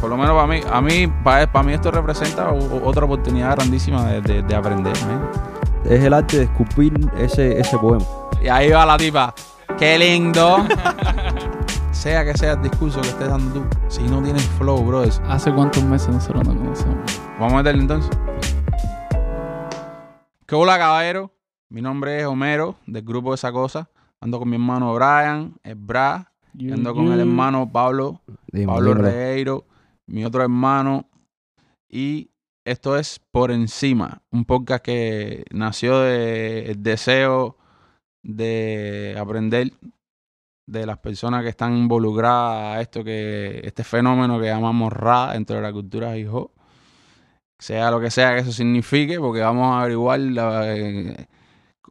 por lo menos para mí, a mí, para, para mí esto representa otra oportunidad grandísima de, de- de aprender, man. Es el arte de esculpir ese, ese poema. Y ahí va la tipa. ¡Qué lindo! sea que sea el discurso que estés dando tú, si no tienes flow, bro, ¿Hace cuántos meses nosotros nos conocemos? Vamos a meterle entonces. ¿Qué hola, caballero? Mi nombre es Homero, del grupo de esa cosa. Ando con mi hermano Brian, el Bra. y ando con el hermano Pablo, Pablo. Regueiro, mi otro hermano. Y esto es Por Encima, un podcast que nació del deseo de aprender de las personas que están involucradas a esto que este fenómeno que llamamos Ra dentro de la cultura hip hop sea lo que sea que eso signifique porque vamos a averiguar la- de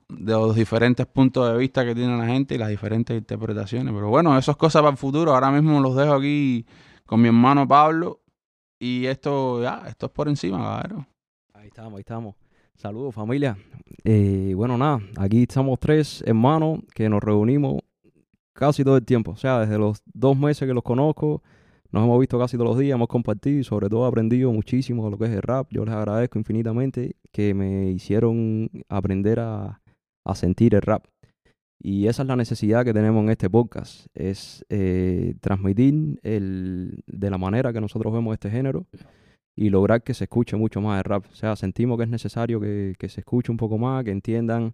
los diferentes puntos de vista que tiene la gente y las diferentes interpretaciones pero bueno eso es cosa para el futuro ahora mismo los dejo aquí con mi hermano Pablo y esto ya esto es por encima cabrón Ahí estamos, ahí estamos. Saludos familia. Eh, bueno, nada, aquí estamos tres hermanos que nos reunimos casi todo el tiempo. O sea, desde los dos meses que los conozco, nos hemos visto casi todos los días, hemos compartido y sobre todo aprendido muchísimo de lo que es el rap. Yo les agradezco infinitamente que me hicieron aprender a, a sentir el rap. Y esa es la necesidad que tenemos en este podcast, es eh, transmitir el, de la manera que nosotros vemos este género y lograr que se escuche mucho más el rap. O sea, sentimos que es necesario que, que se escuche un poco más, que entiendan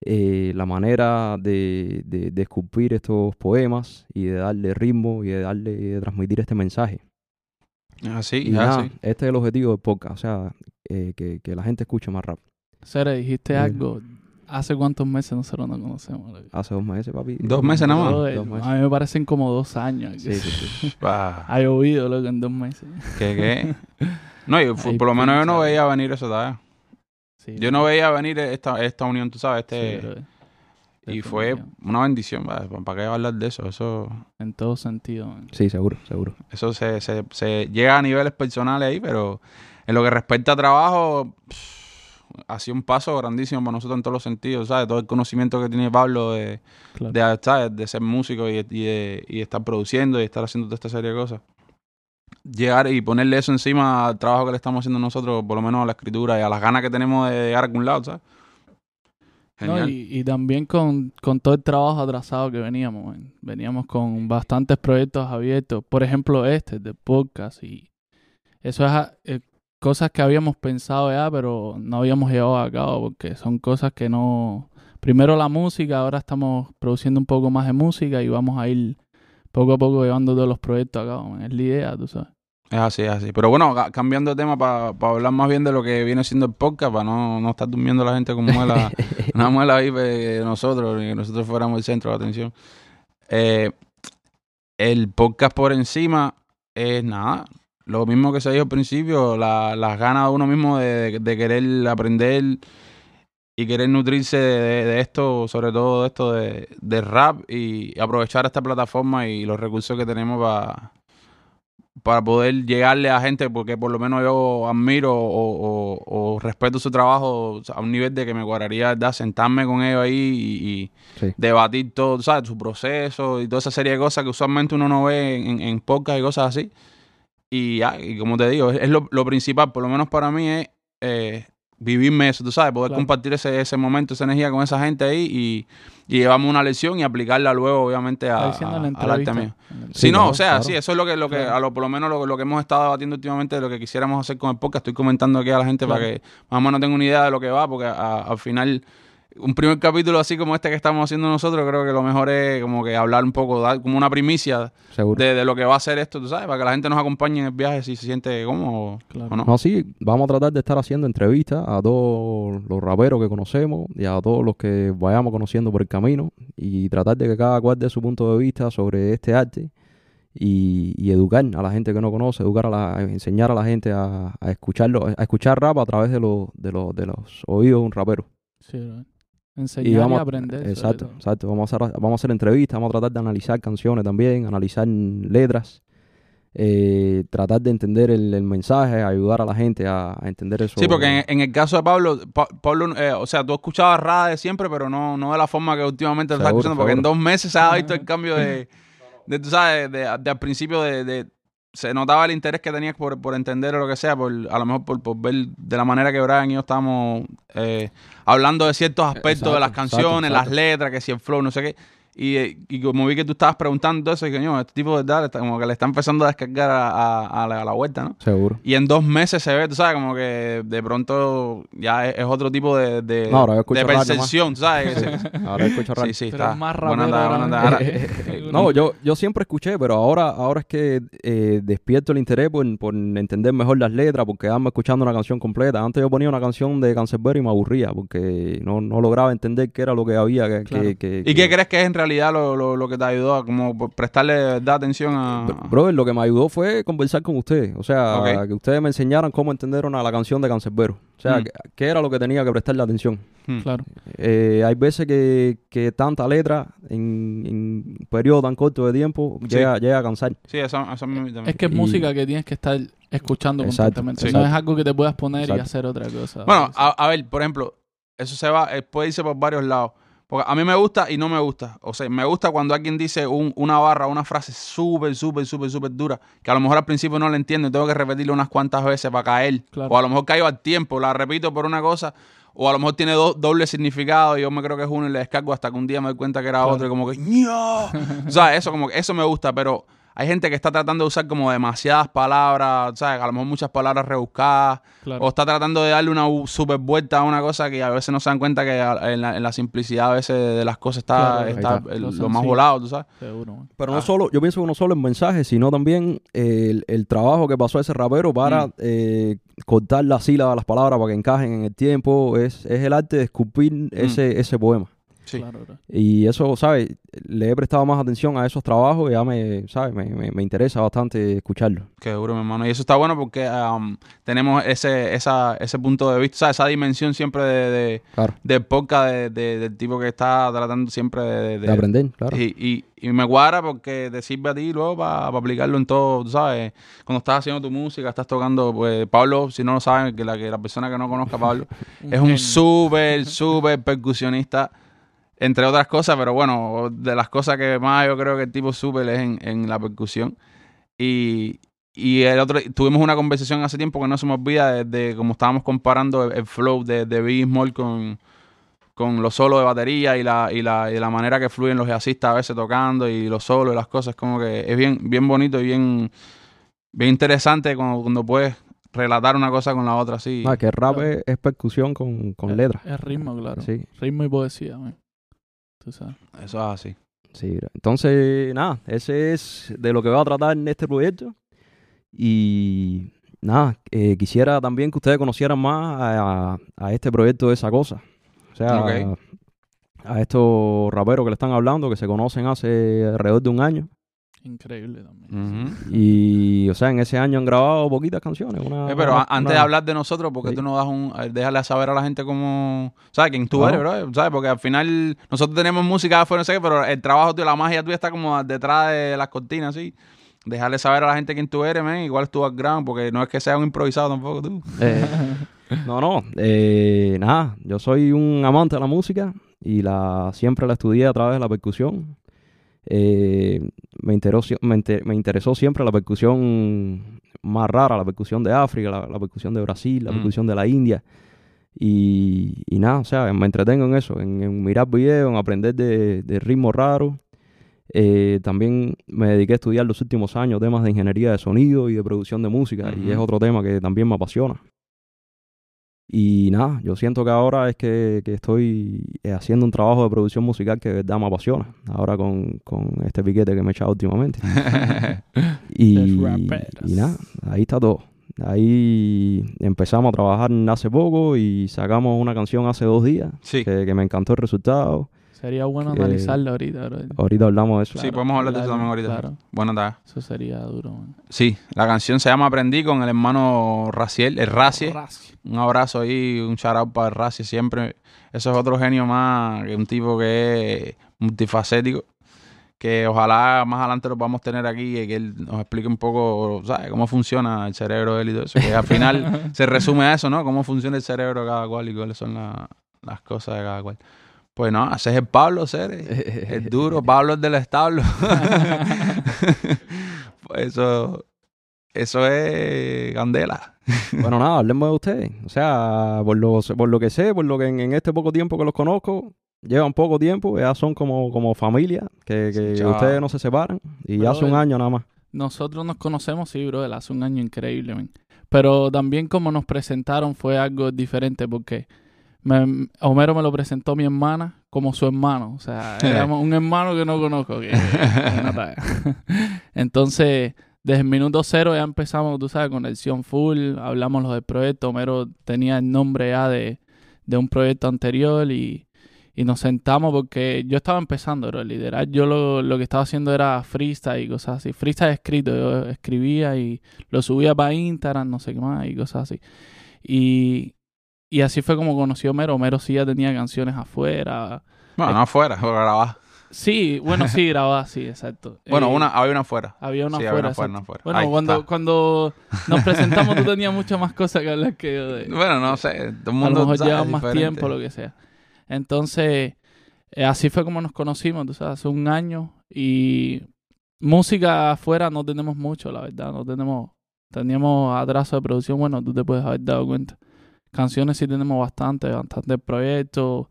eh, la manera de, de, de esculpir estos poemas y de darle ritmo y de darle y de transmitir este mensaje. así Y nada, así este es el objetivo del podcast, o sea, eh, que, que la gente escuche más rap. Sere, dijiste Dime. algo. ¿Hace cuántos meses nosotros nos conocemos? loco? Hace dos meses, papi. Dos meses nada más. Brother, Dos meses. a mí me parecen como dos años. Sí, sí, sí. Ha llovido, loco, en dos meses. ¿qué, qué? no yo, Ahí por lo menos yo no veía venir eso todavía Sí, yo no veía venir esta, esta unión tú sabes sí, este brother. Y fue una bendición, ¿vale? ¿para qué hablar de eso? Eso, En todo sentido. man. Sí, seguro, seguro. eso se, se, se llega a niveles personales ahí, pero en lo que respecta a trabajo, pff, ha sido un paso grandísimo para nosotros en todos los sentidos, ¿sabes? Todo el conocimiento que tiene Pablo de, Claro. de, ¿sabes? de ser músico y, y de, y de estar produciendo y estar haciendo toda esta serie de cosas. Llegar y ponerle eso encima al trabajo que le estamos haciendo nosotros, por lo menos a la escritura y a las ganas que tenemos de llegar a algún lado, ¿sabes? No, Genial. y, y también con, con todo el trabajo atrasado que veníamos. man. Veníamos con bastantes proyectos abiertos. Por ejemplo, este de podcast. Y eso es eh, cosas que habíamos pensado ya, pero no habíamos llevado a cabo porque son cosas que no... Primero la música, ahora estamos produciendo un poco más de música y vamos a ir poco a poco llevando todos los proyectos a cabo. Es la idea, tú sabes. Es así, es así. Pero bueno, ca- cambiando de tema para hablar más bien de lo que viene siendo el podcast, para no, no estar durmiendo la gente como muela, una muela ahí de nosotros, ni que nosotros fuéramos el centro de atención. Eh, el podcast por encima es nada. Lo mismo que se dijo al principio, la- las ganas de uno mismo de, de querer aprender y querer nutrirse de, de esto, sobre todo de esto de, de rap y aprovechar esta plataforma y los recursos que tenemos para para poder llegarle a gente, porque por lo menos yo admiro o, o- o respeto su trabajo a un nivel de que me cuadraría, ¿verdad? Sentarme con ellos ahí y, y Sí. debatir todo, ¿sabes? Su proceso y toda esa serie de cosas que usualmente uno no ve en, en podcast y cosas así. Y, ya, y como te digo, es, es lo, lo principal, por lo menos para mí, es eh, vivirme eso, tú sabes, poder Claro. compartir ese, ese momento, esa energía con esa gente ahí y, y llevarme una lección y aplicarla luego, obviamente, a, al arte mío. El- Sí, no, claro, o sea, claro. sí, eso es lo que, lo que a lo, por lo menos lo, lo que hemos estado debatiendo últimamente de lo que quisiéramos hacer con el podcast. Estoy comentando aquí a la gente para que más o menos tenga una idea de lo que va, porque a- al final, un primer capítulo así como este que estamos haciendo nosotros, creo que lo mejor es como que hablar un poco, dar como una primicia de, de lo que va a ser esto, tú sabes, para que la gente nos acompañe en el viaje si se siente cómodo Claro. o no. No, sí, vamos a tratar de estar haciendo entrevistas a todos los raperos que conocemos y a todos los que vayamos conociendo por el camino y tratar de que cada cual dé su punto de vista sobre este arte y, y educar a la gente que no conoce, educar a la, enseñar a la gente a, a escucharlo, a escuchar rap a través de, los de, los de los oídos de un rapero. Sí, bro. Enseñar y, vamos, aprender. Exacto, exacto. Vamos a, hacer, vamos a hacer entrevistas, vamos a tratar de analizar canciones también, analizar letras, eh, tratar de entender el, el mensaje, ayudar a la gente a, a entender eso. Sí, porque en, en el caso de Pablo, Pa- Pablo, eh, o sea, tú escuchabas rap de siempre, pero no, no de la forma que últimamente lo estás escuchando, porque en dos meses se ha visto el cambio de, de tú sabes, de, de al principio de, de, se notaba el interés que tenías por, por entender o lo que sea, por, a lo mejor por, por ver de la manera que Brian y yo estábamos eh, hablando de ciertos aspectos de las Exacto, exacto, canciones, las letras, que si el flow, no sé qué. Y, eh, y como vi que tú estabas preguntando eso, dije, coño, este tipo de verdad, está- como que le está empezando a descargar a, a- a la, a la vuelta, ¿no? Seguro. Y en dos meses se ve, tú sabes, como que de pronto ya es, es otro tipo de, de, No, ahora de percepción, ¿sabes? Se- Ahora escucho rap. sí, sí, Pero está. más. Ahora- No, yo, yo siempre escuché, pero ahora, ahora es que eh, despierto el interés por, por entender mejor las letras, por quedarme escuchando una canción completa. Antes yo ponía una canción de Cancerbero y me aburría, porque no, no lograba entender qué era lo que había. Que, Claro. que- que- ¿Y que- qué crees que es en realidad lo, lo, lo que te ayudó a como prestarle verdad atención a... Br- Brother, lo que me ayudó fue conversar con usted. O sea, que ustedes me enseñaran cómo entender una, la canción de Cancerbero. O sea, Mm. qué, era lo que tenía que prestarle atención. Hmm. Claro. Eh, hay veces que, que tanta letra en, en un periodo tan corto de tiempo Sí. llega, llega a cansar. Sí, eso, eso a mí también. Es que es Y- música que tienes que estar escuchando Exacto, constantemente. sí. No es algo que te puedas poner y hacer otra cosa. Bueno, a, a ver, por ejemplo, eso se va, eh, puede irse por varios lados. Porque a mí me gusta y no me gusta. O sea, me gusta cuando alguien dice un- una barra, una frase súper, súper, súper, súper dura, que a lo mejor al principio no la entiendo y tengo que repetirlo unas cuantas veces para caer. Claro. O a lo mejor caigo al tiempo, la repito por una cosa, o a lo mejor tiene do- doble significado y yo me creo que es uno y le descargo hasta que un día me doy cuenta que era Claro. otro y como que ¡ño! o sea, eso como que eso me gusta, pero hay gente que está tratando de usar como demasiadas palabras, ¿sabes? A lo mejor muchas palabras rebuscadas. Claro. O está tratando de darle una super vuelta a una cosa que a veces no se dan cuenta que en la, en la simplicidad a veces de las cosas está, Claro, está ahí está. el- Lo lo más volado, tú sabes. Seguro. Pero Ah. no solo, yo pienso que no solo el mensaje, sino también el, el trabajo que pasó ese rapero para Mm. eh, cortar las sílabas, las palabras para que encajen en el tiempo. Es, es el arte de esculpir ese, ese poema. Sí. Claro. Y eso, ¿sabes? Le he prestado más atención a esos trabajos y ya me, ¿sabes? Me, me, me interesa bastante escucharlo. Qué duro, mi hermano. Y eso está bueno porque um, tenemos ese, esa, ese punto de vista, ¿sabes? esa dimensión siempre de, de, Claro. de podcast de- de- del tipo que está tratando siempre de, de- De aprender, claro. Y, y, y me cuadra porque te sirve a ti luego para aplicarlo en todo, tú sabes. Cuando estás haciendo tu música, estás tocando, pues Pablo, si no lo saben, que la, que la persona que no conozca a Pablo, es un súper, súper percusionista, entre otras cosas, pero bueno, de las cosas que más yo creo que el tipo súper es en, en la percusión. Y, y el otro, tuvimos una conversación hace tiempo que no se me olvida de, de cómo estábamos comparando el, el flow de, de Biggie Small con, con los solos de batería y la, y, la, y la manera que fluyen los jazzistas a veces tocando y los solos y las cosas, como que es bien, bien bonito y bien, bien interesante cuando, cuando puedes relatar una cosa con la otra así. Ah, que rap Claro. es, es percusión con, con letras. Es ritmo, claro. Sí, Ritmo y poesía, man. Tú sabes. Eso es así. sí. Entonces, nada, ese es de lo que va a tratar en este proyecto. Y nada, eh, quisiera también que ustedes conocieran más a, a este proyecto de esa cosa. O sea, a estos raperos que le están hablando, que se conocen hace alrededor de un año. Increíble también. Y, o sea, en ese año han grabado poquitas canciones. Una, Eh, pero una- a- antes una- de hablar de nosotros, porque Sí. tú no das un. eh, Déjale saber a la gente cómo. ¿Sabes? Quién tú Claro. eres, bro. ¿Sabes? Porque al final nosotros tenemos música afuera, no sé qué, pero el trabajo tuyo, la magia tuya está como detrás de las cortinas, así. Dejarle saber a la gente quién tú eres, man. Igual es tu background, porque no es que sea un improvisado tampoco tú. Eh, no, no, eh, nada, yo soy un amante de la música y la siempre la estudié a través de la percusión. Eh, me, interesó, me, inter- me interesó siempre la percusión más rara, la percusión de África, la, la percusión de Brasil, la Mm. percusión de la India. Y, y nada, o sea, me entretengo en eso, en, en mirar videos, en aprender de, de ritmos raros. Eh, también me dediqué a estudiar los últimos años temas de ingeniería de sonido y de producción de música, y es otro tema que también me apasiona. Y nada, yo siento que ahora es que, que estoy eh, haciendo un trabajo de producción musical que de verdad me apasiona. Ahora con, con este piquete que me he echado últimamente. y, nada, ahí está todo. Ahí empezamos a trabajar hace poco y sacamos una canción hace dos días sí. que, que me encantó el resultado. Sería bueno Que- analizarlo ahorita, bro. Ahorita hablamos de eso. Sí, podemos hablar de eso también ahorita. Claro. Buenas tardes. Eso sería duro, man. Sí, la canción se llama Aprendí con el hermano Raciel, el Racie. Raci. Un abrazo ahí, un shout out para el Racie siempre. Eso es otro genio más, que un tipo que es multifacético. Que ojalá más adelante lo podamos tener aquí y que él nos explique un poco, ¿sabes? Cómo funciona el cerebro de él y todo eso. Que al final se resume a eso, ¿no? Cómo funciona el cerebro de cada cual y cuáles son la- las cosas de cada cual. Pues no, ese es el Pablo, Cere. Es duro, Pablo es del establo. pues eso, eso es candela. Bueno, nada, hablemos de ustedes. O sea, por lo, por lo que sé, por lo que en, en este poco tiempo que los conozco, llevan poco tiempo, ya son como, como familia, que, que Sí, chaval. ustedes no se separan. Y Brother. hace un año nada más. Nosotros nos conocemos, sí, bro, hace un año increíble, men. Pero también como nos presentaron fue algo diferente porque me- Homero me lo presentó mi hermana como su hermano. O sea, éramos un hermano que no conozco. que-. Entonces, desde el minuto cero ya empezamos, tú sabes, conexión full, hablamos lo del proyecto. Homero tenía el nombre ya de, de un proyecto anterior y, y nos sentamos porque yo estaba empezando, bro, liderar. Yo lo, lo que estaba haciendo era freestyle y cosas así. Freestyle escrito, yo escribía y lo subía para Instagram, no sé qué más y cosas así. Y, y así fue como conocí a Homero. Homero sí ya tenía canciones afuera. Bueno, no afuera, grababa. Sí, bueno, sí, grababa, sí, exacto. Bueno, Eh, una, había una afuera. Había una sí, había afuera. una afuera, exacto. una afuera. Bueno, Ahí cuando, está. cuando nos presentamos tú tenías muchas más cosas que hablar que yo. De, Bueno, no sé, todo el a lo mundo mejor llevan más diferente. tiempo, lo que sea. Entonces, eh, así fue como nos conocimos, tú sabes, hace un año. Y música afuera no tenemos mucho, la verdad. No tenemos, teníamos atraso de producción, bueno, tú te puedes haber dado cuenta. Canciones sí tenemos bastante, bastante proyectos.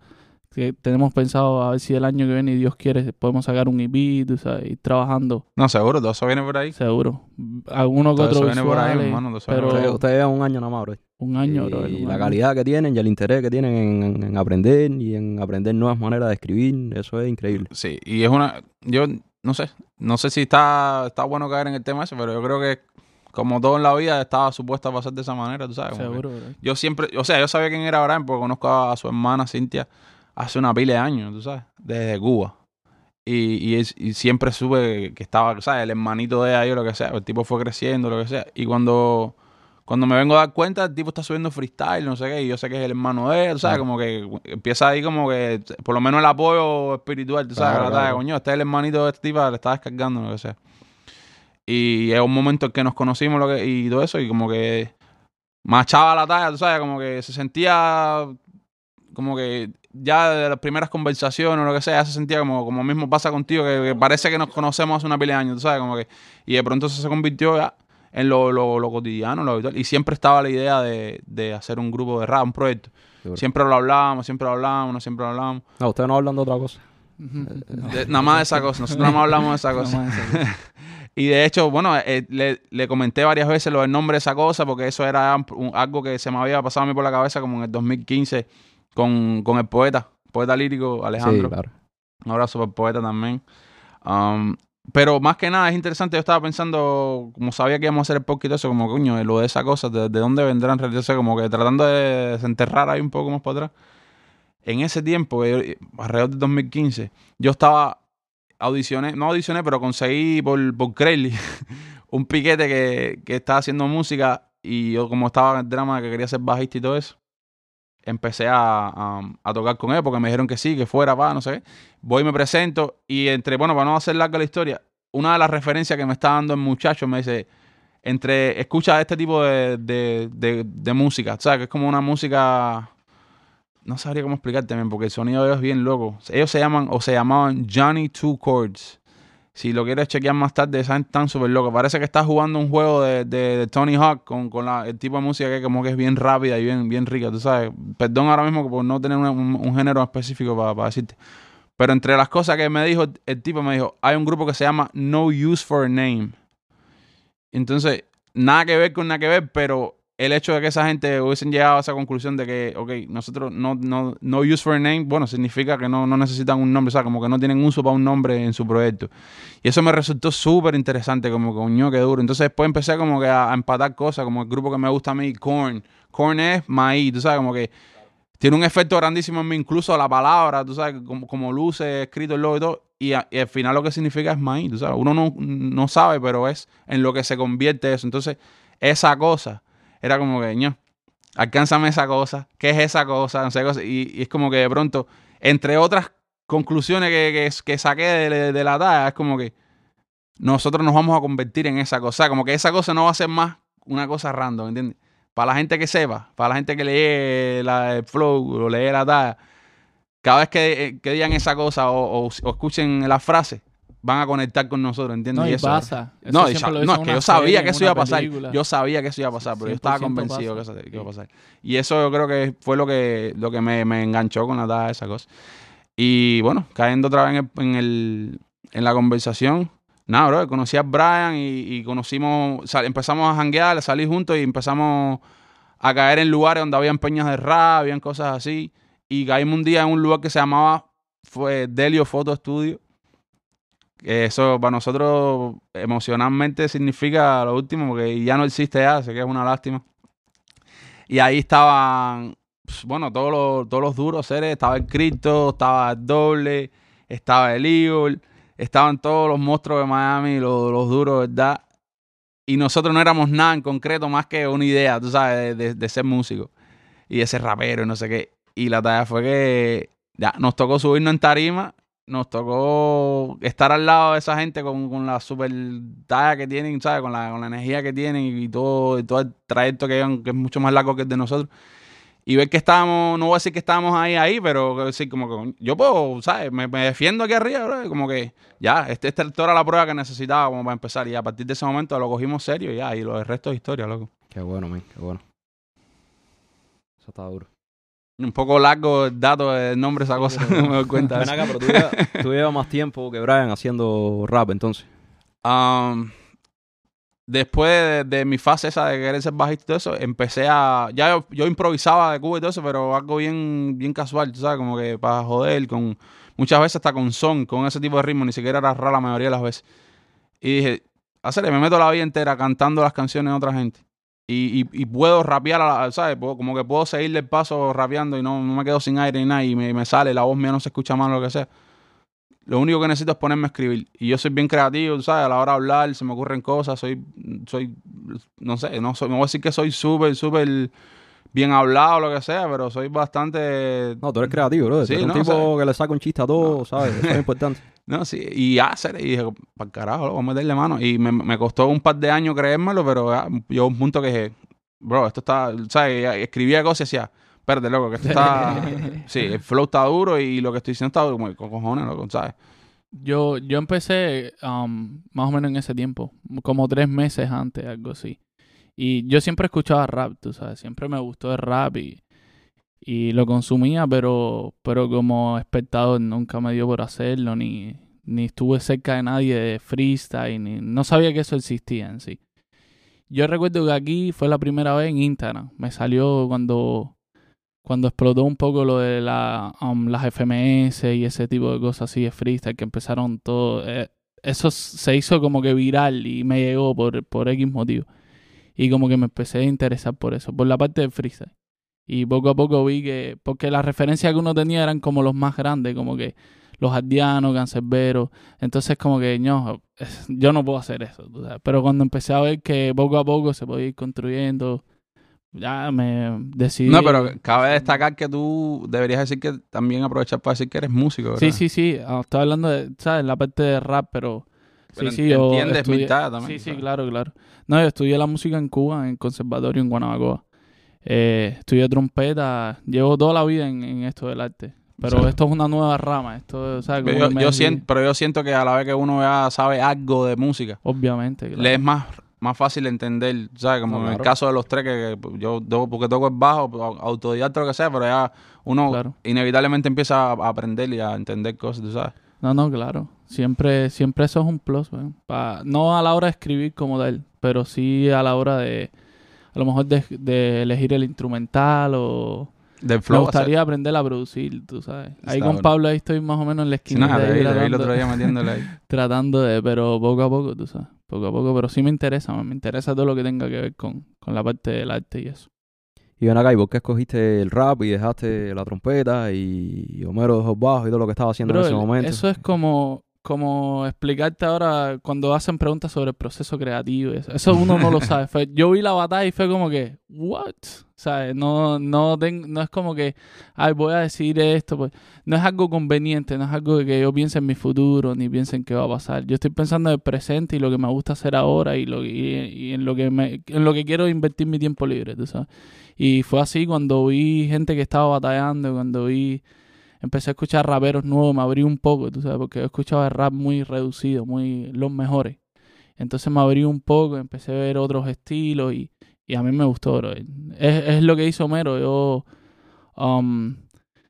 Que tenemos pensado a ver si el año que viene, y Dios quiere, podemos sacar un EP, tú sabes, ir trabajando, No, seguro, todo eso viene por ahí. seguro. Alguno que Todo otro eso viene por ahí, hermano. pero- por ahí. Ustedes, llevan un año nada más, bro. un año, y bro. un la calidad que tienen y el interés que tienen en, en- en aprender y en aprender nuevas maneras de escribir, eso es increíble. Sí, y es una. Yo no sé. No sé si está, está bueno caer en el tema ese, pero yo creo que, como todo en la vida, estaba supuesta a pasar de esa manera, tú sabes. Seguro, bro. Yo siempre. O sea, yo sabía quién era Brian porque conozco a su hermana Cintia hace una pila de años, tú sabes, desde Cuba. Y, y, y siempre supe que estaba, ¿sabes? El hermanito de ella o lo que sea. El tipo fue creciendo, lo que sea. Y cuando, cuando me vengo a dar cuenta, el tipo está subiendo freestyle, no sé qué, y yo sé que es el hermano de él, ¿sabes? Claro. Como que empieza ahí como que, por lo menos el apoyo espiritual, tú sabes, Claro, la claro. coño, este es el hermanito de este tipo, le está descargando, lo que sea. Y es un momento en que nos conocimos lo que, y todo eso, y como que machaba la talla, tú sabes, como que se sentía como que ya de las primeras conversaciones o lo que sea, ya se sentía como, como mismo pasa contigo, que, que parece que nos conocemos hace una pila de años, tú sabes, como que, y de pronto eso se convirtió ya en lo, lo, lo cotidiano, lo habitual, y siempre estaba la idea de, de hacer un grupo de rap, un proyecto. Seguro. Siempre lo hablábamos, siempre lo hablábamos, siempre lo hablábamos. No, ustedes no hablan de otra cosa. Ujú. No. De- nada más de esa cosa, nosotros nada más hablamos de esa Nada cosa. Y de hecho, bueno, eh, le, le comenté varias veces lo del nombre de esa cosa, porque eso era un- algo que se me había pasado a mí por la cabeza como en el 2015 con, con el poeta, poeta lírico Alejandro. Sí, claro. Un abrazo para el poeta también. Um, pero más que nada es interesante, yo estaba pensando, como sabía que íbamos a hacer el podcast y todo eso, como coño, lo de esa cosa, de, de dónde vendrán, en realidad, como que tratando de desenterrar ahí un poco más para atrás. En ese tiempo, yo- alrededor del 2015, yo estaba, audicioné, no audicioné, pero conseguí por, por un piquete que, que estaba haciendo música y yo como estaba en el drama que quería ser bajista y todo eso, empecé a, a, tocar con él porque me dijeron que sí, que fuera, pa, no sé qué. Voy me presento y entre, bueno, para no hacer larga la historia, una de las referencias que me está dando el muchacho me dice, entre, escucha este tipo de, de, de, de música, ¿sabes? Que es como una música, no sabría cómo explicarte, men, porque el sonido de ellos es bien loco. Ellos se llaman, o se llamaban Johnny Two Chords. Si lo quieres chequear más tarde, están tan súper locos. Parece que estás jugando un juego de, de, Tony Hawk con, con la- el tipo de música que como que es bien rápida y bien, bien rica, tú sabes. Perdón ahora mismo por no tener un, un género específico para decirte. Pero entre las cosas que me dijo, el tipo me dijo, hay un grupo que se llama No Use for a Name. Entonces, nada que ver con nada que ver, pero el hecho de que esa gente hubiesen llegado a esa conclusión de que, ok, nosotros no, no, no use for a name, bueno, significa que no, no necesitan un nombre, o sea, como que no tienen uso para un nombre en su proyecto. Y eso me resultó súper interesante, como coño, qué duro. Entonces después empecé como que a, empatar cosas, como el grupo que me gusta a mí, Korn. Korn es maíz, tú sabes, como que tiene un efecto grandísimo en mí, incluso la palabra, tú sabes, como, como luce, escrito el logo y todo. Y al final lo que significa es maíz, tú sabes. Uno no, no sabe, pero es en lo que se convierte eso. Entonces, esa cosa era como que, ño, alcánzame esa cosa, ¿qué es esa cosa? No sé. Y, y es como que de pronto, entre otras conclusiones que, que, saqué de, la talla, es como que nosotros nos vamos a convertir en esa cosa. Como que esa cosa no va a ser más una cosa random, ¿entiendes? Para la gente que sepa, para la gente que lee la, el flow o lee la talla, cada vez que, que digan esa cosa o, o- o escuchen la frase, van a conectar con nosotros, ¿entiendes? No, y eso, pasa. Eso no, no, es que yo sabía serie, que eso iba a pasar. película. Yo sabía que eso iba a pasar, pero yo estaba 100% convencido que pasa. eso que iba a pasar. Y eso yo creo que fue lo que, lo que me, me enganchó con la tada de esa cosa. Y bueno, cayendo otra vez en, el, en, el- en la conversación, nada, bro, conocí a Brian y, y conocimos, sal- empezamos a janguear, a salir juntos y empezamos a caer en lugares donde habían peñas de rap, habían cosas así. Y caímos un día en un lugar que se llamaba fue Delio Photo Studio. Eso para nosotros emocionalmente significa lo último, porque ya no existe ya, así que es una lástima. Y ahí estaban, pues, bueno, todos los, todos los duros seres, estaba el Cristo, estaba el Doble, estaba el Eagle, estaban todos los monstruos de Miami, los, los duros, ¿verdad? Y nosotros no éramos nada en concreto más que una idea, tú sabes, de, de- de ser músico y de ser rapero y no sé qué. Y la tarea fue que ya nos tocó subirnos en tarima, nos tocó estar al lado de esa gente con, con la super talla que tienen, ¿sabes? Con la, con la energía que tienen y, todo, y todo el trayecto que llevan, que es mucho más largo que el de nosotros. Y ver que estábamos, no voy a decir que estábamos ahí, ahí, pero decir como que yo puedo, ¿sabes? Me, me defiendo aquí arriba, bro, como que ya, este, esta era la prueba que necesitaba para empezar. Y a partir de ese momento lo cogimos serio y ya, y lo del resto es historia, loco. Qué bueno, man, qué bueno. Eso está duro. Un poco largo el dato del nombre de esa cosa, pero- me doy cuenta. Ven acá, pero tú llevas, tú llevas más tiempo que Brian haciendo rap, entonces. Um, después de, de mi fase esa de querer ser bajista y todo eso, empecé a... Ya yo, yo improvisaba de Cuba y todo eso, pero algo bien, bien casual, tú sabes, como que para joder, con muchas veces hasta con son, con ese tipo de ritmo, ni siquiera era rap la mayoría de las veces. Y dije, hacerle, me meto la vida entera cantando las canciones de otra gente. Y, y, y puedo rapear, a la- ¿sabes? Como que puedo seguirle el paso rapeando y no, no me quedo sin aire ni nada y me, me sale, la voz mía no se escucha mal lo que sea. Lo único que necesito es ponerme a escribir. Y yo soy bien creativo, ¿sabes? A la hora de hablar se me ocurren cosas. Soy, soy no sé, no, soy, no voy a decir que soy súper, súper bien hablado o lo que sea, pero soy bastante... No, tú eres creativo, bro. Sí, eres no, un tipo o sea- que le saca un chiste a todo, ¿sabes? Eso es importante. No, sí, y hacer, y dije, para carajo, vamos a meterle mano. Y me, me costó un par de años creérmelo, pero ya, llegó un punto que dije, bro, esto está, ¿sabes? Ya Escribía cosas y decía, espérate, loco, que esto está, sí, el flow está duro y lo que estoy diciendo está como, con cojones, loco, ¿sabes? Yo, yo empecé um, más o menos en ese tiempo, como tres meses antes, algo así. Y yo siempre escuchaba rap, tú sabes, siempre me gustó el rap y, y lo consumía, pero, pero como espectador nunca me dio por hacerlo, ni, ni estuve cerca de nadie de freestyle, ni, no sabía que eso existía en sí. Yo recuerdo que aquí fue la primera vez en Instagram, me salió cuando, cuando explotó un poco lo de la, um, las FMS y ese tipo de cosas así de freestyle, que empezaron todo, eh, eso se hizo como que viral y me llegó por, por X motivo. Y como que me empecé a interesar por eso, por la parte del freestyle. Y poco a poco vi que, porque las referencias que uno tenía eran como los más grandes, como que los ardianos, cancerberos. Entonces como que no, yo no puedo hacer eso. sabes. Pero cuando empecé a ver que poco a poco se podía ir construyendo, ya me decidí. No, pero cabe destacar que tú deberías decir que también aprovechar para decir que eres músico, ¿verdad? Sí, sí, sí. ah, Estoy hablando de, ¿sabes? La parte de rap, pero... Pero sí, sí, yo entiendes mi estudié- talla también, Sí, sí, claro, claro. No, yo estudié la música en Cuba, en el conservatorio en Guanabacoa. Eh, estudié trompeta. Llevo toda la vida en, en esto del arte. Pero Sí. esto es una nueva rama. Esto, ¿sabes? Yo, siento, pero yo siento que a la vez que uno ya sabe algo de música, Obviamente, claro. le es más, más fácil entender, ¿sabes? Como No, en el caso de los tres, que, que yo, porque toco el bajo, au- autodidacta lo que sea, pero ya uno Claro. inevitablemente empieza a aprender y a entender cosas, ¿tú sabes? No, no, claro. Siempre, siempre eso es un plus. Pa- no a la hora de escribir como tal, pero sí a la hora de, a lo mejor de, de elegir el instrumental o... Del Me gustaría aprender a producir, tú sabes. Ahí con bueno. Pablo ahí estoy más o menos en la hacer- Sí, esquina. nada, de ahí vi el tratando- otro día metiéndole ahí. tratando de, pero poco a poco, tú sabes, poco a poco, pero sí me interesa, me interesa todo lo que tenga que ver con, con la parte del arte y eso. Y ven acá, ¿y por qué escogiste el rap y dejaste la trompeta y Homero dejó bajo y todo lo que estaba haciendo en ese momento? eso es como, como explicarte ahora cuando hacen preguntas sobre el proceso creativo. Eso, eso uno no lo sabe. Fue- yo vi la batalla y fue como que, ¿what? ¿Sabes? No, no, ten- no es como que, ay, voy a decir esto. Pues. No es algo conveniente, no es algo que yo piense en mi futuro ni piense en qué va a pasar. Yo estoy pensando en el presente y lo que me gusta hacer ahora y, lo, y, y en, lo que me, en lo que quiero invertir mi tiempo libre, tú sabes. Y fue así cuando vi gente que estaba batallando, cuando vi empecé a escuchar raperos nuevos, me abrí un poco, tú sabes, porque yo escuchaba rap muy reducido, muy los mejores. Entonces me abrí un poco, empecé a ver otros estilos y, y a mí me gustó. Es, es lo que hizo Homero. Yo um,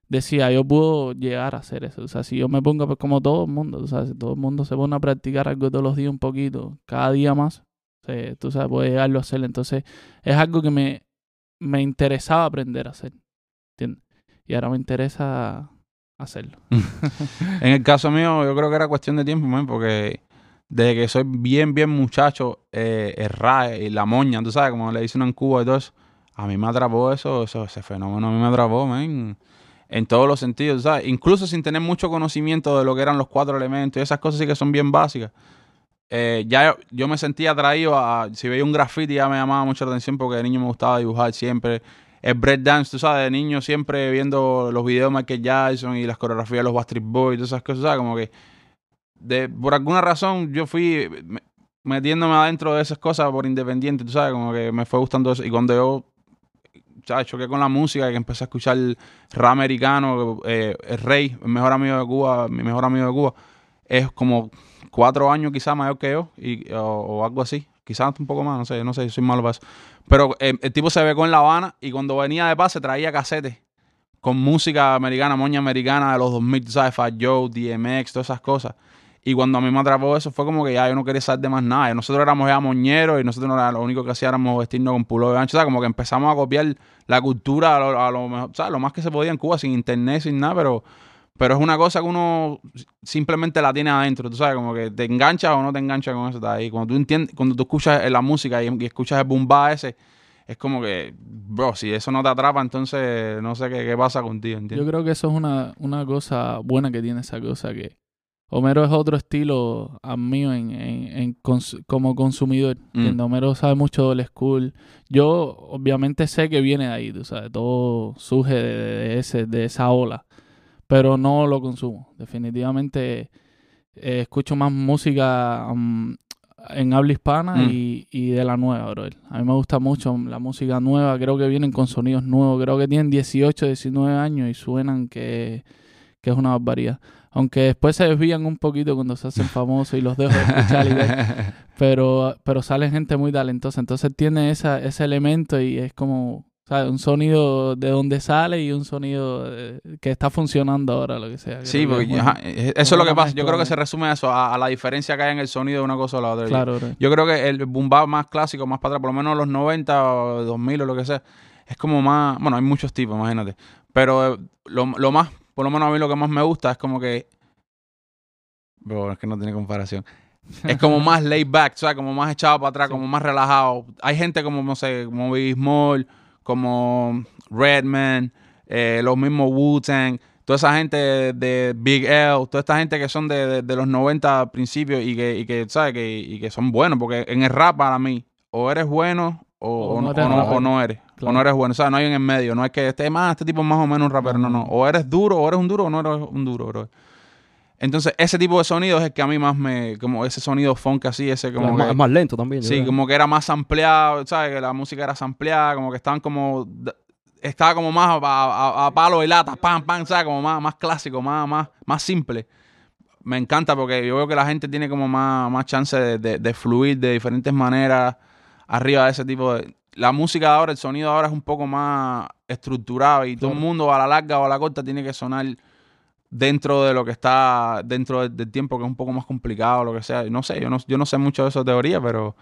decía, yo puedo llegar a hacer eso. O sea, si yo me pongo pues, como todo el mundo, tú sabes, si todo el mundo se pone a practicar algo todos los días un poquito, cada día más, tú sabes, puede llegarlo a hacer. Entonces, es algo que me, me interesaba aprender a hacer. ¿entiendes? Y ahora me interesa hacerlo. en el caso mío, yo creo que era cuestión de tiempo, man, porque desde que soy bien, bien muchacho, eh, el RAE y la moña, tú sabes, como le dicen en Cuba y todo eso, a mí me atrapó eso, eso ese fenómeno a mí me atrapó, man, en todos los sentidos, ¿sabes? Incluso sin tener mucho conocimiento de lo que eran los cuatro elementos y esas cosas sí que son bien básicas. Eh, ya yo, me sentía atraído a, si veía un graffiti ya me llamaba mucho la atención porque de niño me gustaba dibujar siempre. El breakdance, tú sabes, de niño siempre viendo los videos de Michael Jackson y las coreografías de los Backstreet Boys y todas esas cosas, ¿sabes? Como que de, por alguna razón yo fui metiéndome adentro de esas cosas por independiente, tú sabes, como que me fue gustando eso. Y cuando yo ¿sabes? choqué con la música que empecé a escuchar rap americano, eh, el Rey, el mejor amigo de Cuba, mi mejor amigo de Cuba, es como cuatro años quizás mayor que yo y, o, algo así. Quizás un poco más, no sé, no sé, soy malo para eso. Pero eh, el tipo se becó en La Habana y cuando venía de paz se traía casetes con música americana, moña americana de los 2000, ¿sabes? Fat Joe, DMX, todas esas cosas. Y cuando a mí me atrapó eso, fue como que ya yo no quería saber de más nada. Nosotros éramos ya moñeros y nosotros no era, lo único que hacíamos vestirnos con pulo de ancho. O sea, como que empezamos a copiar la cultura a lo, mejor, o lo más que se podía en Cuba, sin internet, sin nada, pero, pero es una cosa que uno simplemente la tiene adentro. Tú sabes, como que te enganchas o no te enganchas con eso. Está ahí. Cuando tú entiendes, cuando tú escuchas la música y, escuchas el boom ese, es como que, bro, si eso no te atrapa, entonces no sé qué, qué pasa contigo, ¿entiendes? Yo creo que eso es una, una cosa buena que tiene esa cosa que Homero es otro estilo a mí en, en, como consumidor. Mm. Homero sabe mucho del school. Yo obviamente sé que viene de ahí, tú sabes, todo surge de, ese, de esa ola, pero no lo consumo. Definitivamente eh, escucho más música um, en habla hispana mm. y, y, de la nueva, bro. A mí me gusta mucho la música nueva, creo que vienen con sonidos nuevos, creo que tienen 18, 19 años y suenan que, que es una barbaridad. Aunque después se desvían un poquito cuando se hacen famosos y los dejo de escuchar y ver. Pero, pero sale gente muy talentosa. Entonces tiene esa, ese elemento y es como un sonido de donde sale y un sonido eh, que está funcionando ahora, lo que sea. Sí, porque eh, eso es lo que pasa. Yo creo que se resume a eso, a, la diferencia que hay en el sonido de una cosa o la otra. Claro, yo, creo que el boom más clásico, más para atrás, por lo menos los 90 o 2000 o lo que sea, es como más. Bueno, hay muchos tipos, imagínate. Pero lo, lo más por lo menos a mí lo que más me gusta es como que. Bro, es que no tiene comparación. Es como más laid back, ¿sabes? Como más echado para atrás, como más relajado. Hay gente como, no sé, como Big Small, como Redman, eh, los mismos Wu-Tang, toda esa gente de Big L, toda esta gente que son de, de, los 90 principios y que, y que ¿sabes? Que, y que son buenos, porque en el rap para mí, o eres bueno o, no, o no, eres. O no eres bueno. O sea, no hay en el medio. No es que este más, este tipo es más o menos un rapero. No, no. O eres duro, o eres un duro, o no eres un duro, bro. Entonces, ese tipo de sonido es el que a mí más me. Como ese sonido funk así, ese como. es más lento también. Sí, como que era más ampliado, ¿sabes? Que la música era ampliada, como que estaban como. Estaba como más a, palo y lata, pam, pam, ¿sabes? Como más, más clásico, más, más, más simple. Me encanta porque yo veo que la gente tiene como más, más chance de, de fluir de diferentes maneras arriba de ese tipo de... La música de ahora, el sonido ahora es un poco más estructurado y todo el mundo a la larga o a la corta tiene que sonar dentro de lo que está dentro del, tiempo que es un poco más complicado lo que sea. No sé, yo no, yo no sé mucho de esa teoría, pero,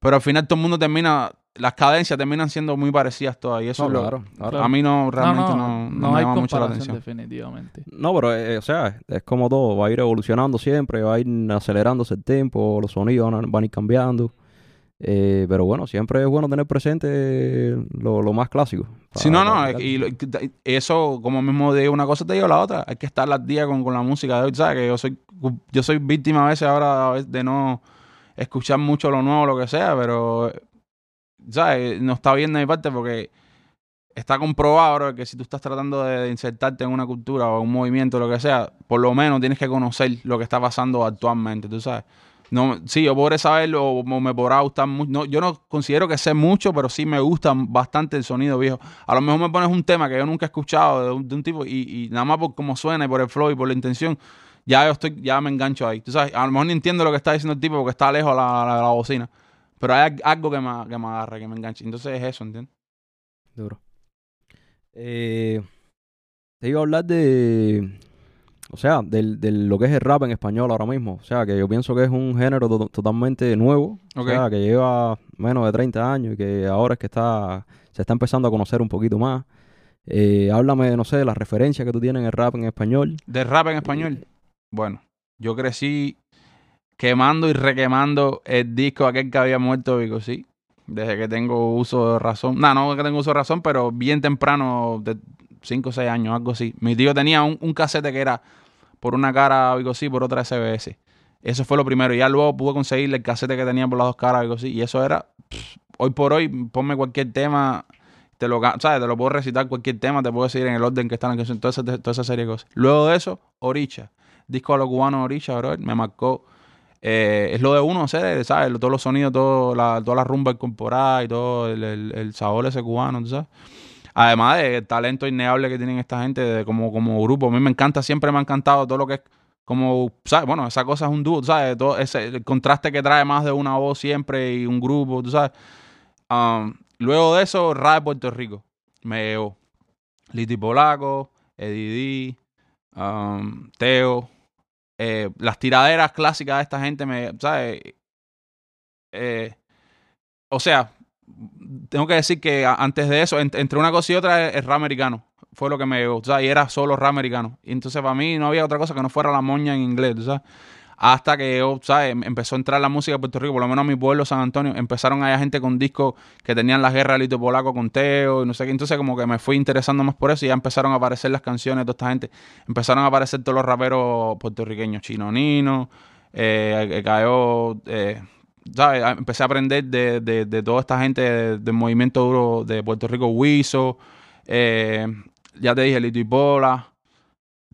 pero al final todo el mundo termina, las cadencias terminan siendo muy parecidas todas y eso claro, a mí no realmente no, me llama mucho la atención. Definitivamente. No, pero eh, o sea, es como todo, va a ir evolucionando siempre, va a ir acelerándose el tiempo, los sonidos van a ir cambiando. Eh, pero bueno, siempre es bueno tener presente lo, más clásico. Sí, no, no, y, eso, como mismo de una cosa te digo la otra, hay que estar las días con, la música de hoy, ¿sabes? Que yo soy, yo soy víctima a veces ahora de no escuchar mucho lo nuevo, lo que sea, pero, ¿sabes? No está bien de mi parte porque está comprobado que si tú estás tratando de insertarte en una cultura o un movimiento, lo que sea, por lo menos tienes que conocer lo que está pasando actualmente, tú sabes No, sí, yo podré saberlo o me podrá gustar mucho. No, yo no considero que sé mucho, pero sí me gusta bastante el sonido viejo. A lo mejor me pones un tema que yo nunca he escuchado de un, tipo y, nada más por cómo suena y por el flow y por la intención, ya yo estoy, ya me engancho ahí. Tú sabes, a lo mejor ni entiendo lo que está diciendo el tipo porque está lejos la, la, la bocina. Pero hay algo que me, que me agarra, que me enganche. Entonces es eso, ¿entiendes? Duro. Eh, te iba a hablar de. O sea, del, del- lo que es el rap en español ahora mismo. O sea, que yo pienso que es un género to- totalmente nuevo. O sea, que lleva menos de 30 años y que ahora es que está se está empezando a conocer un poquito más. Eh, háblame, no sé, de las referencias que tú tienes en el rap en español. De rap en español. Bueno, yo crecí quemando y requemando el disco aquel que había muerto Vico, sí. Desde que tengo uso de razón. No, no que tengo uso de razón, pero bien temprano, de 5 o 6 años, algo así. Mi tío tenía un, un casete que era por una cara Vico, sí, por otra SBS. Eso fue lo primero. Ya luego pude conseguirle el casete que tenía por las dos caras Vico, sí. Y eso era, pff, hoy por hoy, ponme cualquier tema, te lo, ¿sabes? te lo puedo recitar cualquier tema, te puedo decir en el orden que está en canción, toda esa, toda esa serie de cosas. Luego de eso, Oricha. Disco a los cubanos Oricha, bro, me marcó. Eh, es lo de uno, hacer, ¿sabes? Todos los sonidos, todo la, toda la rumba incorporada y todo el, el, el sabor ese cubano, ¿tú ¿sabes? Además del talento innegable que tienen esta gente de, como, como grupo. A mí me encanta, siempre me ha encantado todo lo que es como, ¿sabes? Bueno, esa cosa es un dúo, ¿sabes? Todo ese, el contraste que trae más de una voz siempre y un grupo, ¿tú sabes? Um, luego de eso, rap de Puerto Rico. Me llevó Liti Polaco, Eddie um, Teo. eh, las tiraderas clásicas de esta gente, me, ¿sabes? Eh, o sea, tengo que decir que a- antes de eso, ent- entre una cosa y otra, el, rap americano fue lo que me llegó, ¿sabes? Y era solo rap americano. Y entonces para mí no había otra cosa que no fuera la moña en inglés, ¿tú ¿sabes? Hasta que yo, ¿sabes? Em- Empezó a entrar la música de Puerto Rico, por lo menos a mi pueblo, San Antonio, empezaron a haber gente con discos que tenían la guerra del Lito Polaco con Teo y no sé qué. Entonces como que me fui interesando más por eso y ya empezaron a aparecer las canciones de toda esta gente. Empezaron a aparecer todos los raperos puertorriqueños, Chino Nino, eh, cayó... Empecé a aprender de, de, de toda esta gente de- del movimiento duro de Puerto Rico, Wiso, eh, ya te dije, Lito y Pola,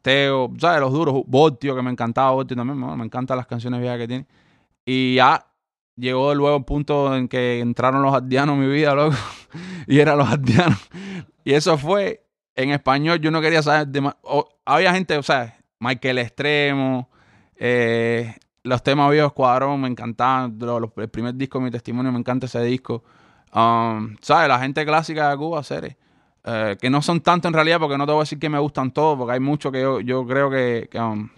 Teo, ¿sabes? Los duros, Botio, que me encantaba Botio también, me encantan las canciones viejas que tiene. Y ya llegó luego el punto en que entraron los ardianos en mi vida, loco, y eran los ardianos. Y eso fue en español, yo no quería saber de más. había gente, o sea, Michael Extremo, eh, los temas viejos Cuadrón, me encantaban. lo- los- el primer disco, mi testimonio, me encanta ese disco. Um, ¿Sabes? La gente clásica de Cuba, seres. Eh, que no son tanto en realidad, porque no te voy a decir que me gustan todos, porque hay muchos que yo, yo creo que, que, um,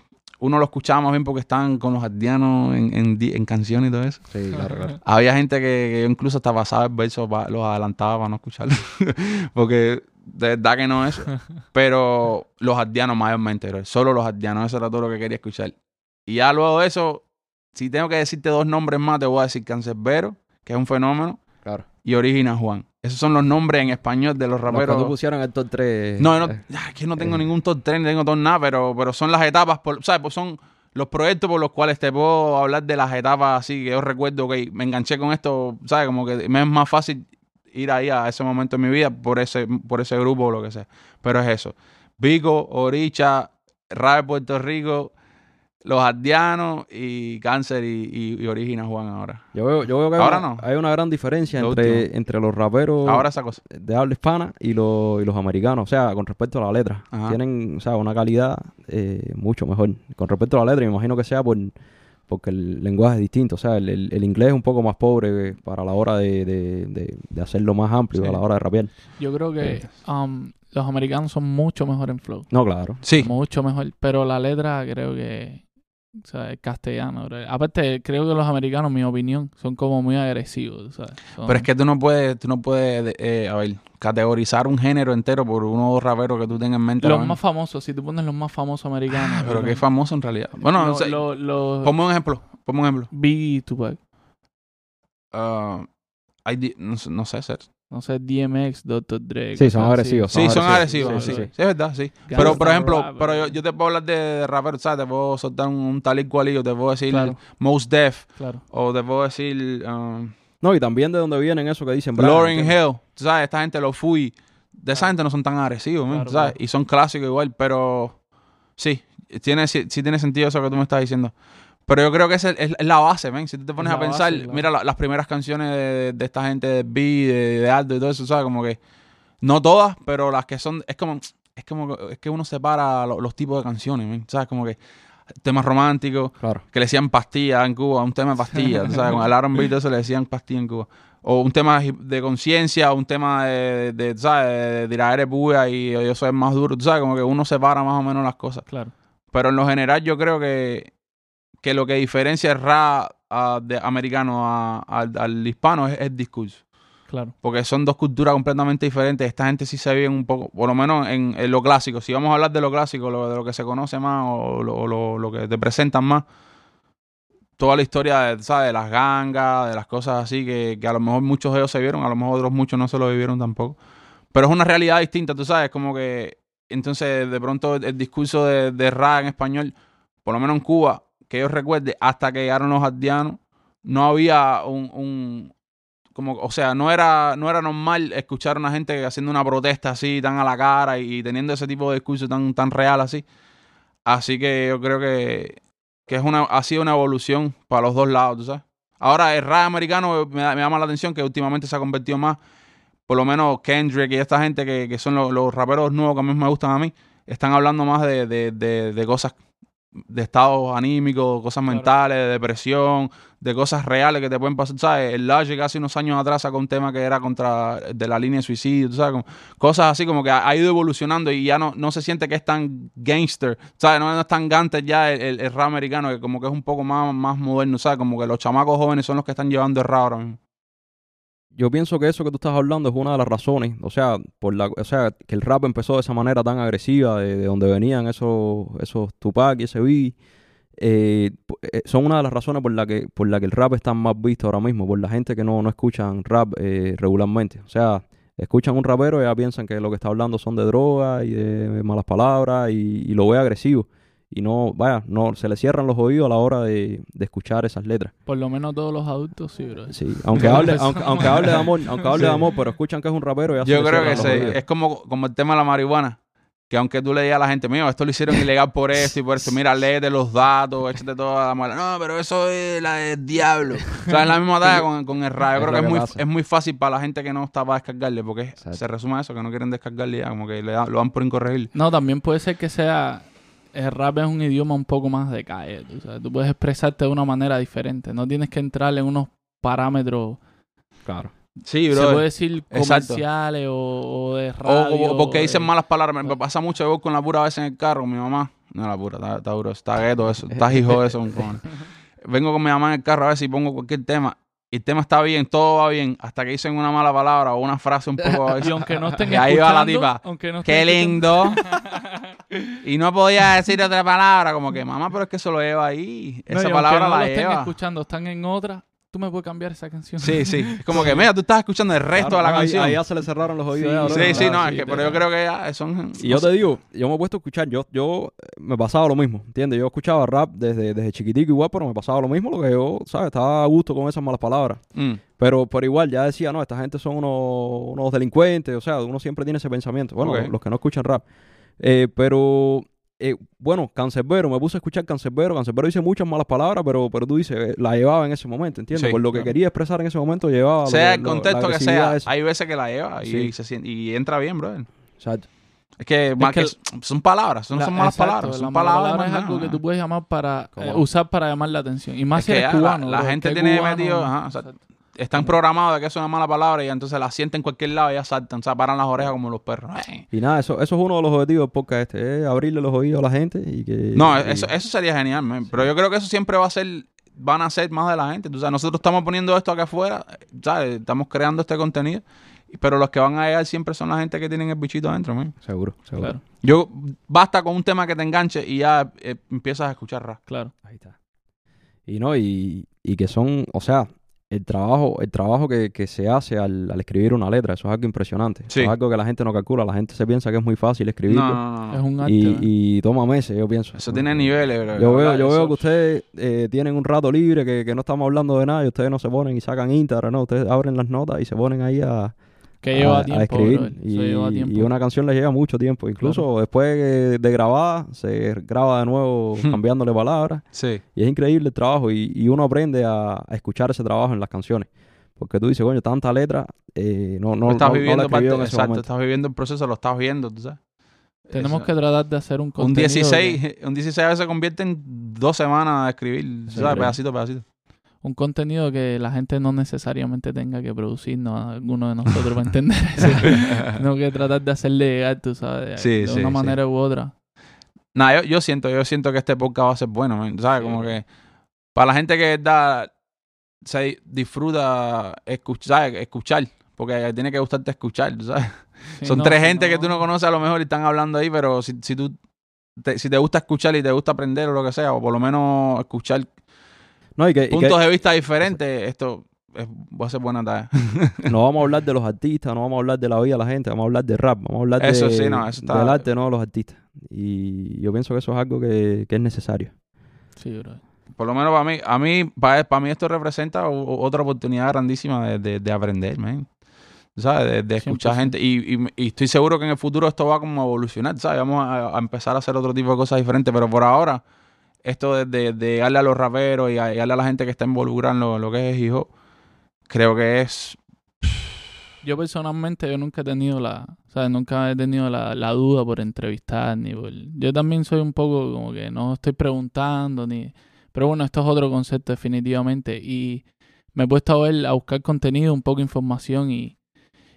uno lo escuchaba más bien porque están con los ardianos en, en, en canciones y todo eso. Sí, claro, claro. Había gente que, que yo incluso hasta pasaba el verso, pa- los adelantaba para no escucharlo. Porque de verdad que no es. Pero los ardianos mayormente, bro. solo los ardianos, eso era todo lo que quería escuchar. Y ya luego de eso, si tengo que decirte dos nombres más, te voy a decir Cancerbero, que es un fenómeno, claro. y Origina Juan. Esos son los nombres en español de los raperos. tú pusieron el top 3. No, no, ah, que no tengo eh. ningún top 3, no tengo top nada, pero, pero son las etapas, por, ¿sabes? Pues son los proyectos por los cuales te puedo hablar de las etapas así que yo recuerdo que me enganché con esto, ¿sabes? Como que me es más fácil ir ahí a ese momento de mi vida por ese, por ese grupo o lo que sea. Pero es eso. Vico, Oricha, Rap de Puerto Rico, Los Ardianos y Cáncer y, y, y Origina Juan ahora. Yo veo, yo veo que hay, Ahora una, no. hay una gran diferencia Lo entre, último. entre los raperos Ahora esa cosa. de habla hispana y, los y los americanos. O sea, con respecto a la letra. Ajá. Tienen o sea, una calidad eh, mucho mejor. Con respecto a la letra, me imagino que sea por porque el lenguaje es distinto. O sea, el, el- el inglés es un poco más pobre para la hora de, de- de- de hacerlo más amplio Sí. a la hora de rapear. Yo creo que um, los americanos son mucho mejor en flow. No, claro. Sí. Mucho mejor. Pero la letra creo que... O sea, es castellano. bro. Aparte, creo que los americanos, mi opinión, son como muy agresivos, ¿sabes? Son- Pero es que tú no puedes, tú no puedes, eh, a ver, categorizar un género entero por uno o dos raperos que tú tengas en mente. Los más famosos, si tú pones los más famosos americanos... Ah, pero es famoso en realidad. Bueno, lo- lo- lo- ponme un ejemplo, ponme un ejemplo. Biggie y Tupac. Ah, hay di- no, sé- no sé, ser. No sé, DMX, Dr. Dre. Sí, son agresivos. Sí, son agresivos, agresivos, sí, sí, sí, sí, es verdad, sí. Pero, por ejemplo, rap, pero yo, te puedo hablar de, raperos, ¿sabes? Te puedo soltar un, un tal y cual y yo te puedo decir Claro. Most Def, Claro. o te puedo decir um, No, y también de donde vienen eso que dicen. ¿entiendes? Hill, tú ¿sabes? Esta gente, los Fui, de esa gente no son tan agresivos, Claro, ¿sabes? claro. Y son clásicos igual, pero sí, tiene, sí, sí tiene sentido eso que tú me estás diciendo. Pero yo creo que es, es- es la base, men. Si tú te pones Es a la pensar, base, claro. mira la- las primeras canciones de, de esta gente de B, de, de Aldo y todo eso, ¿sabes? Como que, no todas, pero las que son, es como, es como, es que uno separa lo- los tipos de canciones, men. ¿Sabes? Como que temas románticos, Claro. que le decían pastilla en Cuba, un tema de pastilla, tú ¿sabes? Con el R&B todo eso le decían pastilla en Cuba. O un tema de conciencia, un tema de, de, ¿sabes? De tirar bulla y yo soy más duro, tú ¿sabes? Como que uno separa más o menos las cosas. Claro. Pero en lo general yo creo que, que lo que diferencia el rap de americano a- al, al hispano es el discurso. Claro. Porque son dos culturas completamente diferentes. Esta gente sí se vive un poco, por lo menos en, en lo clásico. Si vamos a hablar de lo clásico, lo, de lo que se conoce más o lo, lo- lo que te presentan más, toda la historia de, ¿sabes? de las gangas, de las cosas así, que, que a lo mejor muchos de ellos se vieron, a lo mejor otros muchos no se lo vivieron tampoco. Pero es una realidad distinta, tú sabes, como que entonces de pronto el, el discurso de, de rap en español, por lo menos en Cuba, que yo recuerde, hasta que llegaron los aldeanos, no había un, un- como, o sea, no era, no era normal escuchar a una gente haciendo una protesta así, tan a la cara y, teniendo ese tipo de discurso tan, tan real así. Así que yo creo que, que es una, ha sido una evolución para los dos lados, ¿tú sabes? Ahora, el rap americano me, da- me llama la atención que últimamente se ha convertido más, por lo menos Kendrick y esta gente que, que son los, los raperos nuevos que a mí me gustan a mí, están hablando más de, de, de cosas, de estados anímicos, cosas Claro. mentales, de depresión, de cosas reales que te pueden pasar, ¿sabes? El Logic hace unos años atrás sacó un tema que era contra de la línea de suicidio, ¿tú ¿sabes? Como cosas así como que ha, ha ido evolucionando y ya no, no se siente que es tan gangster, ¿sabes? No, no es tan gangster ya el, el- el rap americano, que como que es un poco más, más moderno, ¿sabes? Como que los chamacos jóvenes son los que están llevando el rap ahora mismo. Yo pienso que eso que tú estás hablando es una de las razones, o sea, por la, o sea, que el rap empezó de esa manera tan agresiva, de, de donde venían esos, esos Tupac y ese Biggie, eh, eh, son una de las razones por la que, por la que el rap está más visto ahora mismo, por la gente que no, no escuchan rap eh, regularmente. O sea, escuchan un rapero y ya piensan que lo que está hablando son de droga y de malas palabras y, y lo ve agresivo. Y no, vaya, no, se le cierran los oídos a la hora de, de escuchar esas letras. Por lo menos todos los adultos sí, bro. Sí, aunque hable, aunque, aunque hable de amor, aunque hable de Sí. amor, pero escuchan que es un rapero y ya Yo creo que cierran los se- oídos. es como, como el tema de la marihuana. Que aunque tú le digas a la gente, mío, esto lo hicieron ilegal por esto y por esto, mira, léete los datos, échate toda la mala. No, pero eso es la del diablo. O sea, es la misma talla con, con el rap. Yo creo que es muy, es muy fácil para la gente que no está para descargarle, porque Exacto. se resume a eso, que no quieren descargarle ya, como que le da- lo dan por incorregible. No, también puede ser que sea. El rap es un idioma un poco más de calle. Tú, sabes, tú puedes expresarte de una manera diferente. No tienes que entrar en unos parámetros. Claro. Sí, Se bro. puede decir comerciales o, o de O, radio. o porque o dicen de- malas palabras. Me, pasa mucho, yo voy con la pura vez en el carro mi mamá. No, la pura, está, está duro, está gueto eso, está hijo eso. un. Vengo con mi mamá en el carro a ver si pongo cualquier tema. Y el tema está bien, todo va bien, hasta que dicen una mala palabra o una frase un poco... Y aunque no estén Y ahí va la tipa. aunque no ¡Qué estén lindo! y no podía decir otra palabra, como que, mamá, pero es que eso lo lleva ahí. No, Esa y palabra no la lo estén lleva. escuchando, están en otra. Tú me puedes cambiar esa canción. Sí, sí. Es como que, mira, tú estás escuchando el resto Claro, de la ahí- canción. Ahí ya se le cerraron los oídos. Sí, ya, sí, sí, no, sí, es que, pero yo creo que ya son... Y yo te digo, yo me he puesto a escuchar, yo, yo eh, me pasaba lo mismo, ¿entiendes? Yo escuchaba rap desde, desde chiquitico igual, pero me pasaba lo mismo, lo que yo, ¿sabes? Estaba a gusto con esas malas palabras. Mm. Pero, pero igual, ya decía, no, esta gente son unos, unos delincuentes, o sea, uno siempre tiene ese pensamiento. Bueno, los que no escuchan rap. Eh, pero, eh, bueno, Cancerbero, me puse a escuchar Cancerbero. Cancerbero dice muchas malas palabras, pero, pero tú dices, eh, la llevaba en ese momento, ¿entiendes? Sí, Por lo que quería expresar en ese momento, llevaba. sea el lo- contexto que sea, esa. hay veces que la lleva y, Sí. se siente- y entra bien, brother. Exacto. Es que, más que que son palabras, no La- son malas exacto, palabras, la son palabras. palabra es algo nada. que tú puedes llamar para ¿Cómo eh, usar para llamar la atención. Y más Es si que eres ya la- cubano. la gente tiene cubano- metido, ajá, o sea, Están programados de que eso es una mala palabra y entonces la sienten en cualquier lado y ya saltan, o sea, paran las orejas como los perros. Y nada, eso, eso es uno de los objetivos del podcast este, es abrirle los oídos a la gente y que... No, y- eso, eso sería genial, man. pero yo creo que eso siempre va a ser, van a ser más de la gente. Tú sabes, nosotros estamos poniendo esto acá afuera, ¿sabes? estamos creando este contenido, pero los que van a llegar siempre son la gente que tienen el bichito adentro. man. Seguro, seguro. Claro, Yo, basta con un tema que te enganche y ya eh, empiezas a escuchar rap. claro. Ahí está. Y no, y, y que son, o sea, el trabajo, el trabajo que, que se hace al, al escribir una letra, eso es algo impresionante. Eso es algo que la gente no calcula. La gente se piensa que es muy fácil escribirlo. No, no, no, no. Es un arte. y, toma meses, yo pienso. Eso tiene niveles, bro. Yo veo, ¿verdad? yo veo que ustedes eh, tienen un rato libre, que, que no estamos hablando de nada, y ustedes no se ponen y sacan Instagram, no, ustedes abren las notas y se ponen ahí a, Que lleva a, a tiempo, escribir. Y, Eso lleva tiempo. y una canción le lleva mucho tiempo. Incluso después de, grabada, se graba de nuevo cambiándole palabras. Sí. Y es increíble el trabajo. Y, y uno aprende a, a escuchar ese trabajo en las canciones. Porque tú dices, coño, tanta letra, eh, no, no, No estás no- no la viviendo escribió parte, en ese exacto, momento. estás viviendo el proceso, lo estás viendo, tú sabes. Tenemos Eso- que tratar de hacer un un contenido. 16, que- un 16 a veces se convierte en dos semanas de escribir, Sí, ¿sabes? creo. Pedacito, pedacito. Un contenido que la gente no necesariamente tenga que producirnos a alguno de nosotros para entender eso. Tenemos que tratar de hacerle llegar, tú sabes, Sí, de sí, una sí. manera u otra. Nada, yo, yo siento, yo siento que este podcast va a ser bueno, man, ¿sabes? Como que para la gente que da, se disfruta escuchar, escuchar, porque tiene que gustarte escuchar, ¿sabes? Son no, tres gente que no- tú no conoces a lo mejor y están hablando ahí, pero si, si tú te, si te gusta escuchar y te gusta aprender o lo que sea, o por lo menos escuchar No, y que, y que puntos de vista diferentes, esto es- va a ser buena tarea. no vamos a hablar de los artistas, no vamos a hablar de la vida de la gente, vamos a hablar de rap, vamos a hablar Eso de, sí, no, eso está- del arte, no de los artistas. Y yo pienso que eso es algo que, que es necesario. Sí, bro. Por lo menos para mí, a mí, para, para mí esto representa otra oportunidad grandísima de, de- de aprender, man. ¿Sabes? De, de escuchar 100%. gente. Y, y- y estoy seguro que en el futuro esto va como a evolucionar, ¿sabes? Vamos a, a empezar a hacer otro tipo de cosas diferentes. Pero por ahora, esto de, de, de darle a los raperos y, a- darle a la gente que está involucrada en lo, lo que es hijo, creo que es... Yo personalmente yo nunca he tenido la, o sea, nunca he tenido la, la duda por entrevistar ni yo también soy un poco como que no estoy preguntando ni, pero bueno, esto es otro concepto definitivamente y me he puesto a ver, a buscar contenido, un poco de información y,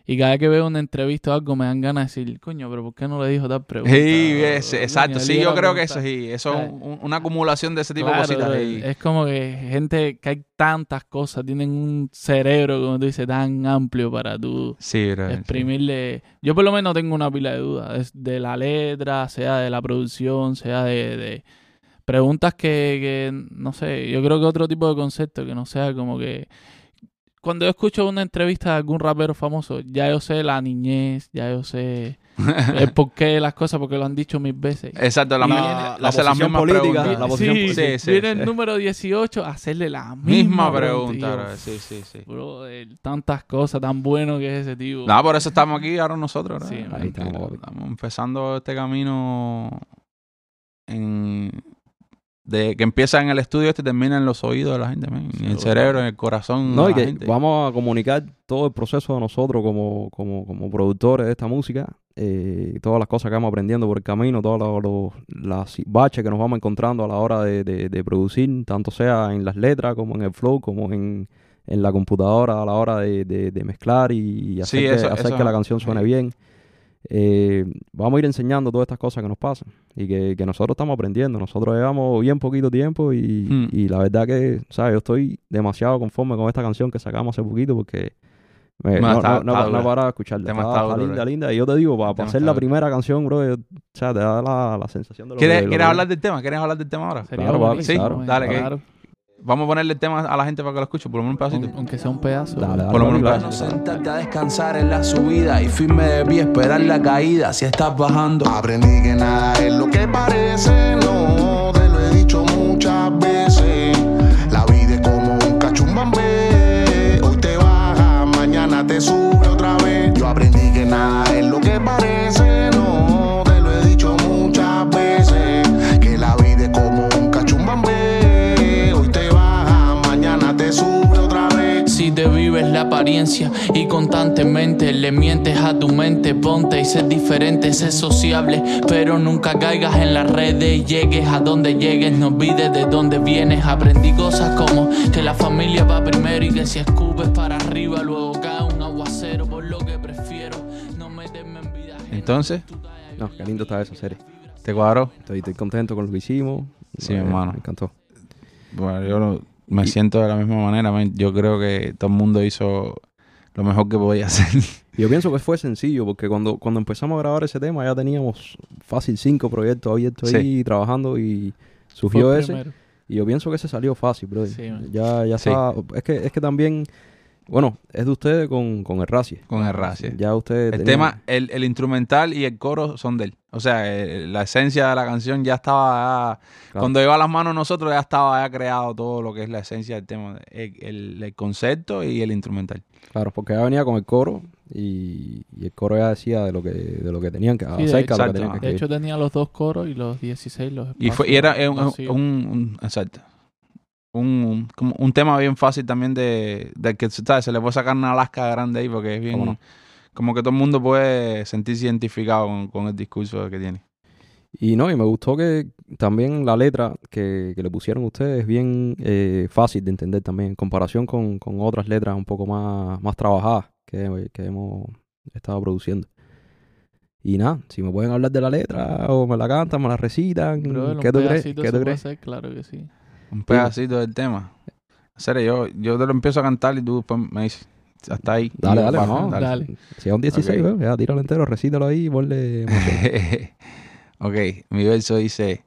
y cada vez que veo una entrevista o algo me dan ganas de decir, coño, pero ¿por qué no le dijo tal pregunta? Sí, es- exacto. Sí, yo creo que eso sí. Eso es una acumulación de ese tipo Claro, de cositas. y- Es como que gente que hay tantas cosas, tienen un cerebro, como tú dices, tan amplio para tú Sí, bro, sí. exprimirle. Yo por lo menos tengo una pila de dudas, de la letra, sea de la producción, sea de, de preguntas que, que, no sé, yo creo que otro tipo de concepto que no sea como que cuando yo escucho una entrevista de algún rapero famoso, ya yo sé la niñez, ya yo sé el porqué de las cosas porque lo han dicho mil veces. Exacto, la, Y la, viene la hace las posición mismas política, preguntas. la posición sí, política. Sí, sí, viene sí. el número 18 a hacerle la misma, Misma pregunta. bro. Sí, sí, sí. Brother, tantas cosas, tan bueno que es ese tipo. Nada, por eso estamos aquí ahora nosotros. ¿no? Sí, ahí estamos empezando este camino en, de que empieza en el estudio este termina en los oídos de la gente, man, en el cerebro, en el corazón No, de y la que gente. vamos a comunicar todo el proceso de nosotros como, como, como productores de esta música, eh, todas las cosas que vamos aprendiendo por el camino, todas los- los- las baches que nos vamos encontrando a la hora de, de- de producir, tanto sea en las letras como en el flow, como en, en la computadora a la hora de, de- de mezclar y, hacer, Sí, que, hacer eso- que la canción suene sí. bien. Eh, vamos a ir enseñando todas estas cosas que nos pasan y que, que nosotros estamos aprendiendo. Nosotros llevamos bien poquito tiempo y, Hmm. y la verdad que, ¿sabes? Yo estoy demasiado conforme con esta canción que sacamos hace poquito porque me- No, no, está- no, no, de escucharla. Tema Está, está linda, bro. linda. Y yo te digo, para, Tema hacer la primera canción, bro, yo- o sea, te da la, la sensación de lo ¿Quieres, que... ¿quieres hablar del tema? ¿Quieres hablar del tema ahora? Sería Claro, papi, buenísimo, claro. Dale, que- claro. Vamos a ponerle el tema a la gente para que lo escuche, por lo menos un pedacito. Aun- Aunque sea un pedazo. Dale, dale, Por lo menos un pedazo. Sentarte a descansar en la subida y firme de pie esperar la caída si estás bajando. Aprendí que nada es lo que parece, apariencia y constantemente le mientes a tu mente, ponte y sé diferente, sé sociable, pero nunca caigas en las redes, llegues a donde llegues, no olvides de dónde vienes. Aprendí cosas como que la familia va primero y que si escupes para arriba, luego cae un aguacero, por lo que prefiero no meterme en vida. Entonces, No, qué lindo está esa serie. ¿te cuadró? Estoy, estoy contento con lo que hicimos. Sí, Eh, hermano. Me encantó. Bueno, yo lo- me siento de la misma manera. man. Yo creo que todo el mundo hizo lo mejor que podía hacer. Yo pienso que fue sencillo porque cuando, cuando empezamos a grabar ese tema ya teníamos fácil cinco proyectos abiertos Sí. ahí trabajando y surgió ese. primero. Y yo pienso que ese salió fácil, bro. Sí, ya, ya Sí. está. Es que, es que también, bueno, es de ustedes con, con el Racie. Con el Racie. Ya ustedes. El tenían- tema, el, el instrumental y el coro son de él. O sea, eh, la esencia de la canción ya estaba. ya- Claro. Cuando iba a las manos nosotros, ya estaba ya creado todo lo que es la esencia del tema. El, el- el concepto y el instrumental. Claro, porque ya venía con el coro y, y el coro ya decía de lo que, de lo que tenían que de acerca de lo que exacto. tenían que De hecho, tenía los dos coros y los 16 los Y, fue, y era un, un, exacto. Un, un- como un tema bien fácil también de, de que ¿sabes? se le puede sacar una Alaska grande ahí porque es bien como que todo el mundo puede sentirse identificado con, con el discurso que tiene. Y no, y me gustó que también la letra que, que le pusieron ustedes es bien eh, fácil de entender también, en comparación con, con otras letras un poco más, más trabajadas que, que hemos estado produciendo. Y nada, si me pueden hablar de la letra o me la cantan, me la recitan, Brother, un ¿qué tú crees? pedacito ¿Qué se tú puede hacer, Claro que sí. Un pedacito del tema. En serio, yo, yo te lo empiezo a cantar y tú después me dices, hasta ahí. Dale, dale, no, dale. Si es un 16, Ok. weón, ya tíralo entero, recítalo ahí y ponle ok, mi verso dice,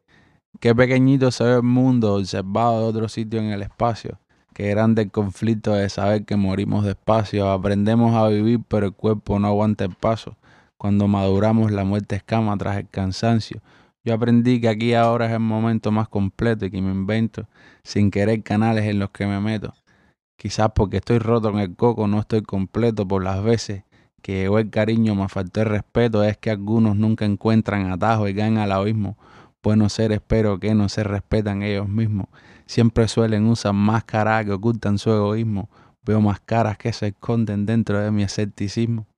qué pequeñito se ve el mundo observado de otro sitio en el espacio. Qué grande el conflicto de saber que morimos despacio. Aprendemos a vivir, pero el cuerpo no aguanta el paso. Cuando maduramos, la muerte escama tras el cansancio. Yo aprendí que aquí ahora es el momento más completo y que me invento sin querer canales en los que me meto. Quizás porque estoy roto en el coco, no estoy completo por las veces que llegó el cariño, me faltó el respeto, es que algunos nunca encuentran atajo y caen al abismo. Buenos seres, pero que no se respetan ellos mismos. Siempre suelen usar máscaras que ocultan su egoísmo. Veo máscaras que se esconden dentro de mi escepticismo.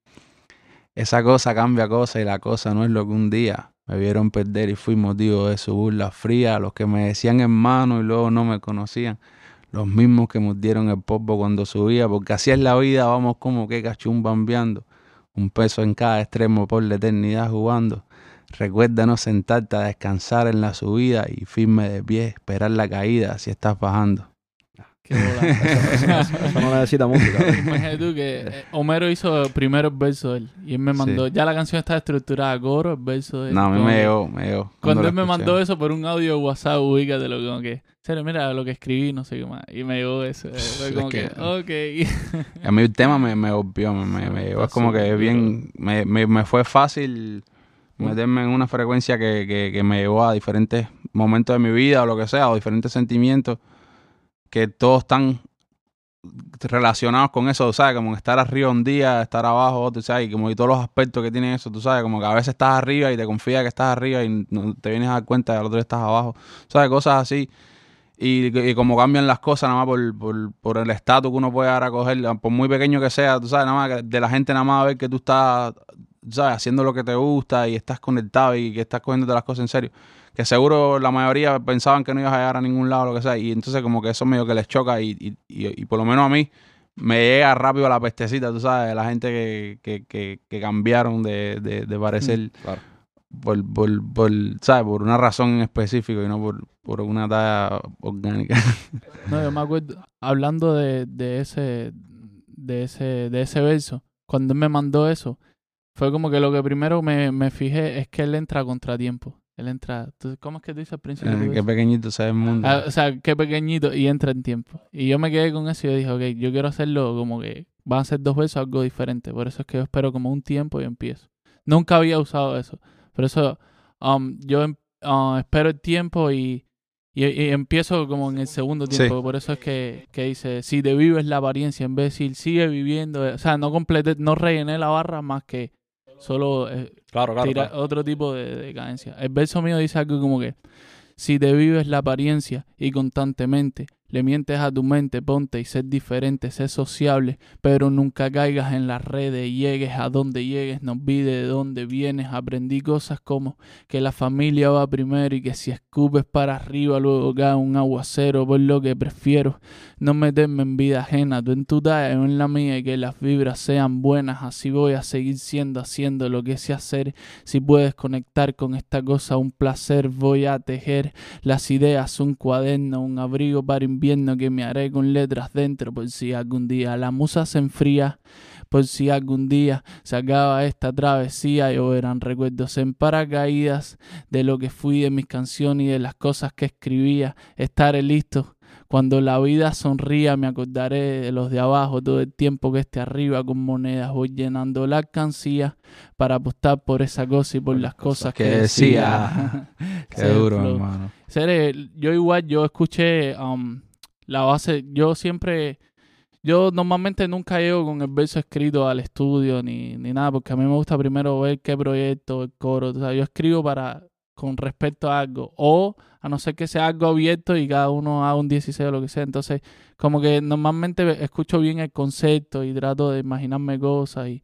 Esa cosa cambia cosa y la cosa no es lo que un día me vieron perder y fui motivo de su burla fría. Los que me decían hermano y luego no me conocían. Los mismos que mordieron el polvo cuando subía, porque así es la vida, vamos como que cachumbambeando. Un peso en cada extremo por la eternidad jugando. Recuerda no sentarte a descansar en la subida y firme de pie, esperar la caída si estás bajando. Qué bola. Eso, eso no necesita música. Imagínate tú que eh, Homero hizo primero el verso de él y él me mandó, Sí. ya la canción está estructurada, coro, el verso de él. No, a mí me llegó, me llegó. Cuando lo él me mandó eso por un audio de WhatsApp, ubícatelo como que, serio, mira lo que escribí, no sé qué más. Y me llegó eso. eh, Fue Es como que- que, ok. A mí el tema me, me golpeó, me, me, me llegó. Es como que bien, me, me, me fue fácil meterme en una frecuencia que, que, que me llevó a diferentes momentos de mi vida o lo que sea, o diferentes sentimientos que todos están relacionados con eso, ¿sabes? Como estar arriba un día, estar abajo otro, ¿sabes? Y como y todos los aspectos que tiene eso, tú sabes, como que a veces estás arriba y te confías que estás arriba y te vienes a dar cuenta que al otro día estás abajo, ¿sabes? Cosas así. Y, como cambian las cosas nada más por, por, por el estatus que uno puede dar a coger, por muy pequeño que sea, tú sabes, nada más de la gente nada más ver que tú estás, ¿sabes? Haciendo lo que te gusta y estás conectado y que estás cogiéndote las cosas en serio. Que seguro la mayoría pensaban que no ibas a llegar a ningún lado, lo que sea. Y entonces como que eso medio que les choca y, y, y, y por lo menos a mí me llega rápido la pestecita, tú sabes, de la gente que, que, que, que cambiaron de, de, de parecer Claro. por, por, por, ¿sabes? por una razón en específico y no por, por una talla orgánica. No, yo me acuerdo, hablando de, de ese, de ese, de ese verso, cuando él me mandó eso, fue como que lo que primero me, me fijé es que él entra a contratiempo. Él entra, ¿tú- ¿cómo es que tú dices al principio? Eh, tú Qué pequeñito se ve el mundo. Ah, o sea, qué pequeñito y entra en tiempo. Y yo me quedé con eso y yo dije, ok, yo quiero hacerlo como que van a ser dos versos algo diferente. Por eso es que yo espero como un tiempo y empiezo. Nunca había usado eso. Por eso um, yo em- ah, espero el tiempo y, y, y empiezo como en el segundo Sí. tiempo. Por eso es que, que dice, si de vivo es la apariencia, en vez de decir sigue viviendo. O sea, no completé, no rellené la barra más que solo eh, Claro, claro. tira claro. otro tipo de, de cadencia. El verso mío dice algo como que si te vives la apariencia y constantemente le mientes a tu mente, ponte y ser diferente, ser sociable, pero nunca caigas en las redes llegues a donde llegues, no olvides de dónde vienes. Aprendí cosas como que la familia va primero y que si escupes para arriba luego cae un aguacero, por lo que prefiero no meterme en vida ajena, tú en tu talla, yo en la mía y que las vibras sean buenas, así voy a seguir siendo, haciendo lo que sé hacer. Si puedes conectar con esta cosa, un placer, voy a tejer las ideas, un cuaderno, un abrigo para invierno que me haré con letras dentro, por si algún día la musa se enfría. Por si algún día se acaba esta travesía, lloverán recuerdos en paracaídas de lo que fui, de mis canciones y de las cosas que escribía. Estaré listo cuando la vida sonría, me acordaré de los de abajo todo el tiempo que esté arriba con monedas. Voy llenando la alcancía para apostar por esa cosa y por las cosas que, que decía. Qué duro, flow. hermano. Serio, yo igual, yo escuché um, la base, yo siempre, yo normalmente nunca llego con el verso escrito al estudio ni, ni nada, porque a mí me gusta primero ver qué proyecto, el coro. O sea, yo escribo para con respecto a algo. O a no ser que sea algo abierto y cada uno haga un 16 o lo que sea. Entonces, como que normalmente escucho bien el concepto y trato de imaginarme cosas. Y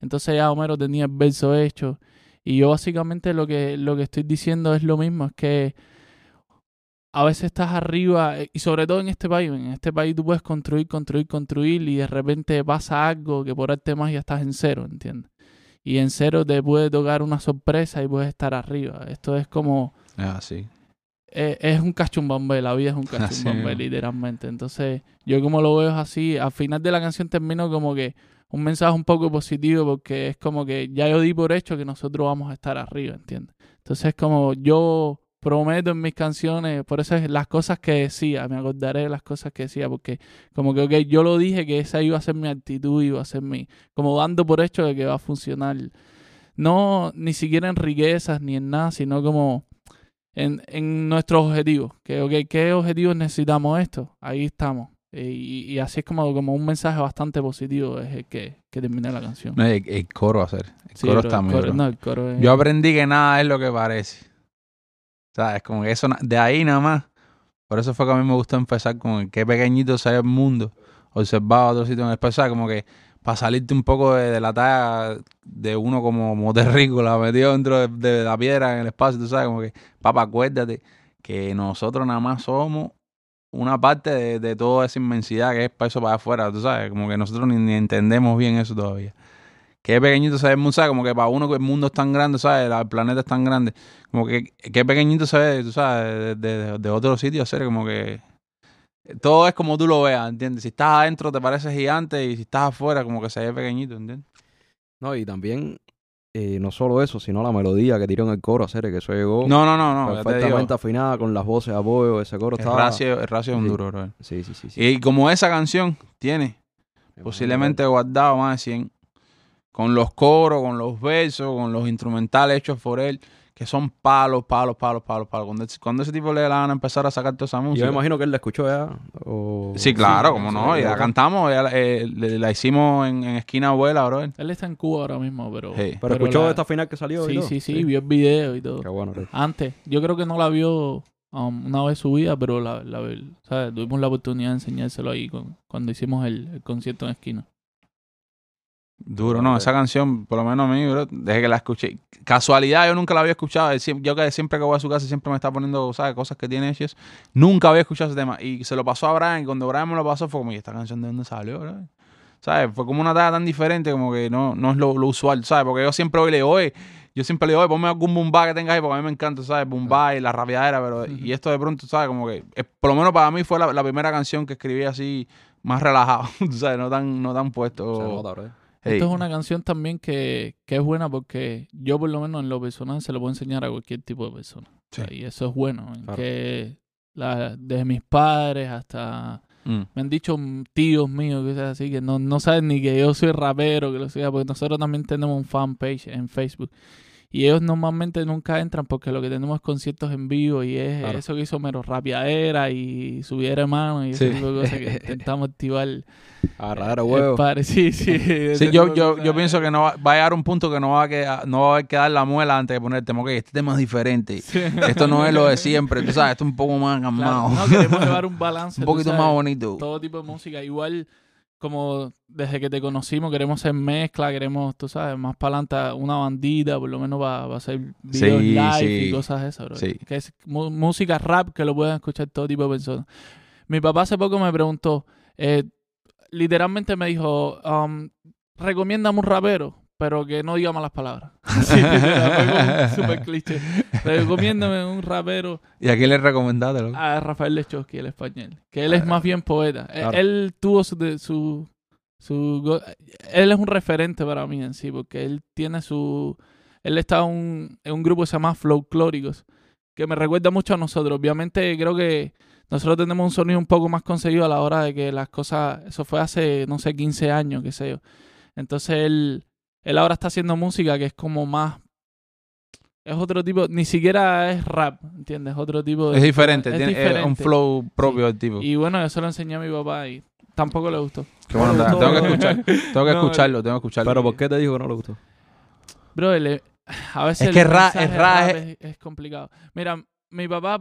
entonces ya Homero tenía el verso hecho. Y yo básicamente lo que, lo que estoy diciendo es lo mismo, es que a veces estás arriba, eh, y sobre todo en este país, en este país tú puedes construir, construir, construir, y de repente pasa algo que por arte más ya estás en cero, ¿entiendes? Y en cero te puede tocar una sorpresa y puedes estar arriba. Esto es como... Ah, sí. Eh, es un cachumbambe, la vida es un cachumbambe, Así. literalmente. Entonces, yo como lo veo es así, al final de la canción termino como que un mensaje un poco positivo porque es como que ya yo di por hecho que nosotros vamos a estar arriba, ¿entiendes? Entonces es como yo prometo en mis canciones, por eso es las cosas que decía, me acordaré de las cosas que decía, porque como que, ok, yo lo dije que esa iba a ser mi actitud, iba a ser mi, como dando por hecho de que va a funcionar. No, ni siquiera en riquezas ni en nada, sino como en, en nuestros objetivos. Que, ¿qué objetivos necesitamos esto? Ahí estamos. Y, y así es como, como un mensaje bastante positivo es el que, que termina la canción. No, el, el coro hacer. El Sí, coro está el muy coro- duro. no, el coro es- Yo aprendí que nada es lo que parece. ¿Sabes? Como que eso, de ahí nada más. Por eso fue que a mí me gustó empezar con el qué pequeñito se ve el mundo. Observar otro sitio en el espacio. Como que para salirte un poco de, la talla de uno como moterrícola metido dentro de, la piedra en el espacio. Tú sabes, como que, papá, acuérdate que nosotros nada más somos una parte de, de toda esa inmensidad que es para eso para afuera. Tú sabes, como que nosotros ni, entendemos bien eso todavía. Qué pequeñito se ve mundo, ¿sabes? Como que para uno que el mundo es tan grande, ¿sabes? El planeta es tan grande. Como que qué pequeñito se ve, tú sabes, de, de, de otro sitio, hacer como que todo es como tú lo veas, ¿entiendes? Si estás adentro te parece gigante y si estás afuera como que se ve pequeñito, ¿entiendes? No, y también, eh, no solo eso, sino la melodía que tiró en el coro, hacer que eso llegó No, no, no, no, perfectamente afinada con las voces de apoyo, ese coro El estaba... ratio, el ratio es un Sí. duro, bro. Sí, sí, sí. sí. Y como esa canción tiene posiblemente guardado más de 100 con los coros, con los versos, con los instrumentales hechos por él, que son palos, palos, palos, palos, palos. Cuando, cuando ese tipo le da la gana empezar a sacar toda esa música. Yo me imagino que él la escuchó ya. O... Sí, claro, Sí, como sí, no, la cantamos, ya la, eh, le- la hicimos en, en esquina abuela, bro. Él está en Cuba ahora mismo, pero... Sí. Pero, escuchó la- esta final que salió. y Sí, todo? sí, sí, vio el video y todo. Qué bueno. Rey. Antes, yo creo que no la vio um, una vez su vida, pero la, la, ¿sabes? tuvimos la oportunidad de enseñárselo ahí con- cuando hicimos el, el concierto en esquina. Duro, no, esa canción, por lo menos a mí, bro, desde que la escuché. Casualidad, yo nunca la había escuchado. Yo que siempre que voy a su casa siempre me está poniendo, ¿sabes? Cosas que tiene hechas. Nunca había escuchado ese tema. Y se lo pasó a Brian, y cuando Brian me lo pasó fue como, ¿y esta canción de dónde salió, bro? ¿Sabes? Fue como una talla tan diferente, como que no, no es lo, lo usual, ¿sabes? Porque yo siempre hoy le oye, yo siempre le digo, oye, ponme algún bumba que tengas ahí, porque a mí me encanta, ¿sabes? Bumba y la rabiadera, pero... Y esto de pronto, ¿sabes? Como que, eh, por lo menos para mí fue la, la primera canción que escribí así, más relajado, ¿sabes? No tan, no tan puesto. Se nota, Rey. Esto es una canción también que, que es buena porque yo por lo menos en lo personal se lo puedo enseñar a cualquier tipo de persona. O sea, Sí. y eso es bueno. en Claro. Que la, desde mis padres hasta... Mm. Me han dicho tíos míos que sea así, que no, no saben ni que yo soy rapero, que lo sea, porque nosotros también tenemos un fanpage en Facebook. Y ellos normalmente nunca entran porque lo que tenemos es conciertos en vivo y es Claro. eso que hizo mero rapiadera y subiera hermano y Sí. ese tipo de cosas que intentamos activar Agarrar huevo. Sí, sí. Sí, yo, yo, yo pienso que no va, va a llegar un punto que no va a quedar, no va a quedar la muela antes de poner el tema. Ok, este tema es diferente. Sí. Esto no es lo de siempre, tú sabes, esto es un poco más Claro, calmado. no, queremos llevar un balance. un poquito sabes, más bonito. Todo tipo de música. Igual como desde que te conocimos queremos hacer mezcla, queremos, tú sabes, más para adelante una bandita, por lo menos va, va a hacer videos Sí, live sí. y cosas de esas, bro. Sí. Que es música rap que lo pueden escuchar todo tipo de personas. Mi papá hace poco me preguntó, eh, literalmente me dijo, um, recomiéndame un rapero, pero que no diga malas palabras. Así, un super cliché. Recomiéndame un rapero ¿Y a quién le recomendaste? loco? a Rafael Lechowski, el español. Que él es más bien poeta. Claro. Él tuvo su, de- su, su Él es un referente para mí en sí, porque él tiene su... Él está un- en un grupo que se llama Folclóricos, que me recuerda mucho a nosotros. Obviamente creo que nosotros tenemos un sonido un poco más conseguido a la hora de que las cosas... Eso fue hace, no sé, 15 años, qué sé yo. Entonces él, él ahora está haciendo música que es como más... Es otro tipo, ni siquiera es rap, ¿entiendes? Es otro tipo de... Es diferente, es tiene eh, diferente. un flow propio del tipo. Y bueno, yo se lo enseñé a mi papá y tampoco le gustó. Qué bueno, No tengo que escuchar, tengo que No, escucharlo, tengo que escucharlo. Pero ¿por qué te dijo que no le gustó? Bro, le- a veces Es que el ra- es ra- rap es, es complicado. Mira, mi papá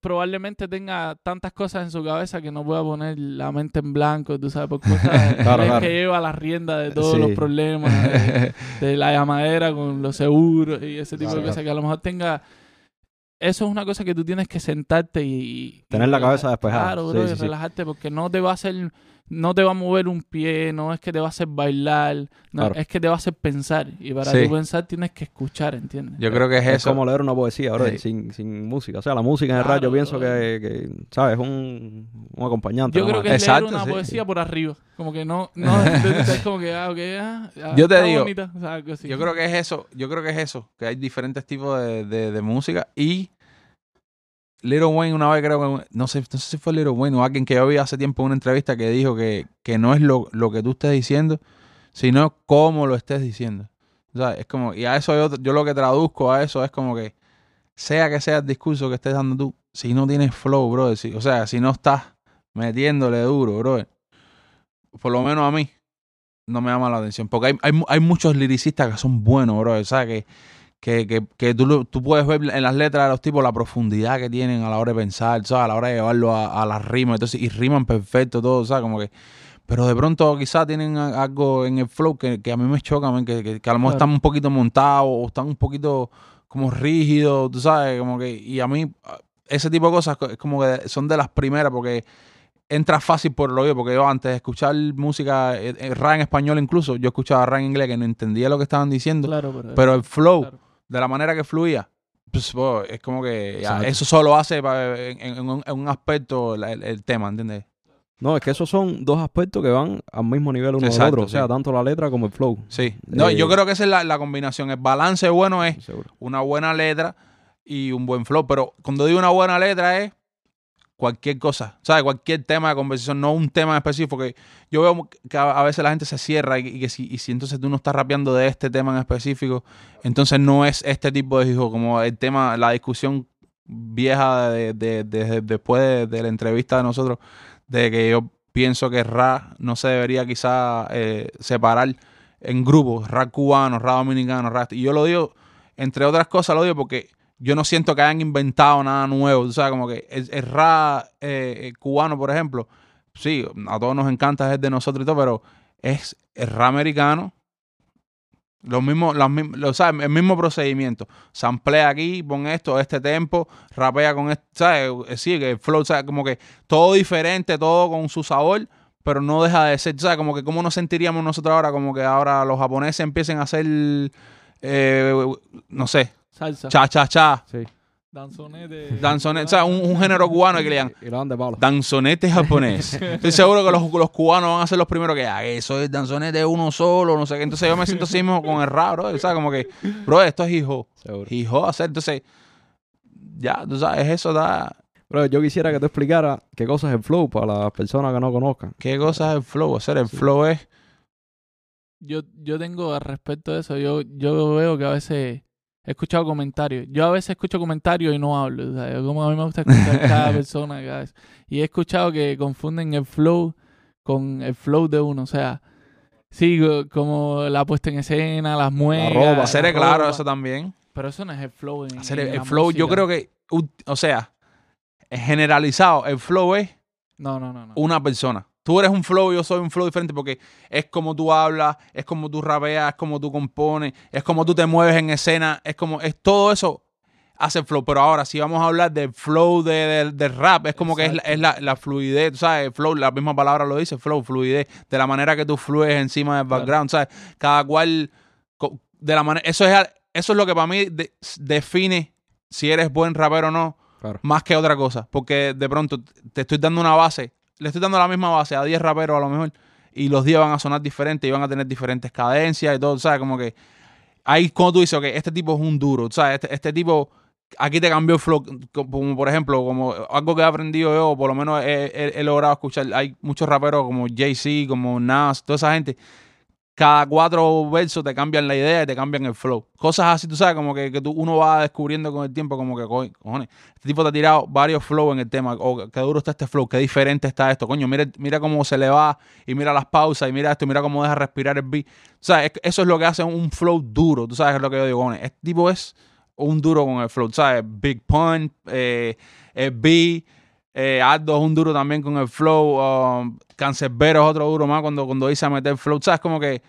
probablemente tenga tantas cosas en su cabeza que no pueda poner la mente en blanco, tú sabes, por cosas Claro, él es claro. que lleva la rienda de todos Sí. los problemas de, de la llamadera con los seguros y ese tipo Claro, de cosas que a lo mejor tenga eso es una cosa que tú tienes que sentarte y, y Tener la relaja- cabeza despejada. Claro, Sí, bro, y sí. relajarte porque no te va a hacer no te va a mover un pie, no es que te va a hacer bailar, no, Claro. es que te va a hacer pensar. Y para Sí. tú pensar tienes que escuchar, ¿entiendes? Yo creo que es, Es eso. como leer una poesía, bro, Sí. sin, sin música. O sea, la música en el Claro, yo pienso que, que, ¿sabes? Es un, un acompañante. Yo creo que es Exacto, leer una sí. poesía por arriba. Como que no, no, es como que, ah, ok, ah, ah, Yo te digo, bonita, o sea. Yo creo que es eso, yo creo que es eso, que hay diferentes tipos de, de- de música y Little Wayne una vez creo que, no sé, no si fue Little Wayne o alguien que yo vi hace tiempo en una entrevista que dijo que, que no es lo, lo que tú estés diciendo, sino cómo lo estés diciendo. O sea, es como, y a eso yo, yo lo que traduzco a eso es como que, sea que sea el discurso que estés dando tú, si no tienes flow, bro, o sea, si no estás metiéndole duro, bro, por lo menos a mí, no me llama la atención. Porque hay, hay, hay muchos liricistas que son buenos, bro. ¿Sabes? Que, que, que, que tú, tú puedes ver en las letras de los tipos la profundidad que tienen a la hora de pensar, ¿sabes? A la hora de llevarlo a, a las rimas. Entonces, y riman perfecto todo, ¿sabes? Como que. Pero de pronto quizás tienen algo en el flow que, que a mí me choca, man, que, que, que a lo mejor Claro. están un poquito montados o están un poquito como rígidos, tú sabes, como que. Y a mí, ese tipo de cosas es como que son de las primeras porque entra fácil por el oído, porque yo antes de escuchar música, eh, eh, rap en español incluso, yo escuchaba rap en inglés que no entendía lo que estaban diciendo, Claro, pero, pero el flow, claro. De la manera que fluía, pues, es como que ya, eso solo hace en, en un, en un aspecto el, el tema, ¿entiendes? No, es que esos son dos aspectos que van al mismo nivel uno del Exacto, otro. O sea, tanto la letra como el flow. Sí. No, Eh, yo creo que esa es la, la combinación. El balance bueno es Seguro. una buena letra y un buen flow. Pero cuando digo una buena letra es cualquier cosa, ¿sabes? Cualquier tema de conversación, no un tema específico. Que yo veo que a, veces la gente se cierra y, que si, entonces tú no estás rapeando de este tema en específico, entonces no es este tipo de hijo, como el tema, la discusión vieja de, de- de- de- después de, la entrevista de nosotros, de que yo pienso que rap no se debería quizá eh, separar en grupos, rap cubano, rap dominicano, rap. Y yo lo digo, entre otras cosas, lo digo porque yo no siento que hayan inventado nada nuevo. Tú sabes, como que el, el rap eh, eh, cubano, por ejemplo, sí, a todos nos encanta, es de nosotros y todo, pero es el rap americano. Lo mismo, las mism- lo, ¿sabes? el mismo procedimiento. Samplea aquí, pon esto, este tempo, rapea con esto, ¿sabes? Eh, Sí, que el flow, ¿sabes? Como que todo diferente, todo con su sabor, pero no deja de ser, ¿sabes? Como que cómo nos sentiríamos nosotros ahora, como que ahora los japoneses empiecen a hacer, eh, no sé, Salsa, cha, cha, cha, Sí. danzonete. danzonete, ¿sabes? Un, un género cubano que le digan, Y lo dan de palo. danzonete japonés. Estoy seguro que los, los cubanos van a ser los primeros que, ah, eso es danzonete uno solo, no sé qué. Entonces yo me siento así mismo con el rap, bro, ¿sabes? Como que, bro, esto es hijo, Seguro. hijo hacer. Entonces, ya, tú sabes, eso da, Pero yo quisiera que tú explicara qué cosa es el flow para las personas que no conozcan. ¿qué cosa es el flow? Hacer el flow es, Yo, yo tengo al respecto de eso, yo, yo veo que a veces he escuchado comentarios. Yo a veces escucho comentarios y no hablo. yo como a mí me gusta escuchar cada persona. Cada vez. Y he escuchado que confunden el flow con el flow de uno. O sea, sí, co- como la puesta en escena, las muecas. ropa. la hacer claro ropa. eso también. Pero eso no es el flow. En, en el, el flow, yo creo que, o sea, generalizado, el flow es No, no, no. no. una persona. Tú eres un flow, yo soy un flow diferente porque es como tú hablas, es como tú rapeas, es como tú compones, es como tú te mueves en escena, es como, es todo eso hace flow. Pero ahora, si vamos a hablar del flow de- del- del rap, es como que es, la, es la, la fluidez, ¿sabes? Flow, la misma palabra lo dice, flow, fluidez, de la manera que tú fluyes encima del Claro. background, ¿sabes? Cada cual, de la manera, eso es, eso es lo que para mí de- define si eres buen rapero o no, Claro. más que otra cosa. Porque de pronto te estoy dando una base, le estoy dando la misma base a 10 raperos a lo mejor, y los 10 van a sonar diferentes y van a tener diferentes cadencias y todo, ¿sabes? Como que ahí cuando tú dices, ok, este tipo es un duro, ¿sabes? Este, este tipo, aquí te cambió el flow, como por ejemplo, como algo que he aprendido yo, por lo menos he, he- he logrado escuchar, hay muchos raperos como Jay-Z, como Nas, toda esa gente, cada cuatro versos te cambian la idea y te cambian el flow. Cosas así, tú sabes, como que, que tú, uno va descubriendo con el tiempo, como que, co- cojones, este tipo te ha tirado varios flows en el tema, o qué duro está este flow, qué diferente está esto, coño, mira, mira cómo se le va, y mira las pausas, y mira esto, mira cómo deja respirar el beat. O sea, es- eso es lo que hace un flow duro, tú sabes es lo que yo digo, cojones. Este tipo es un duro con el flow, ¿sabes? Big Pun, eh, el beat, eh, es un duro también con el flow. Um, Cancerbero es otro duro más cuando, cuando dice a meter flow. ¿Sabes? Como que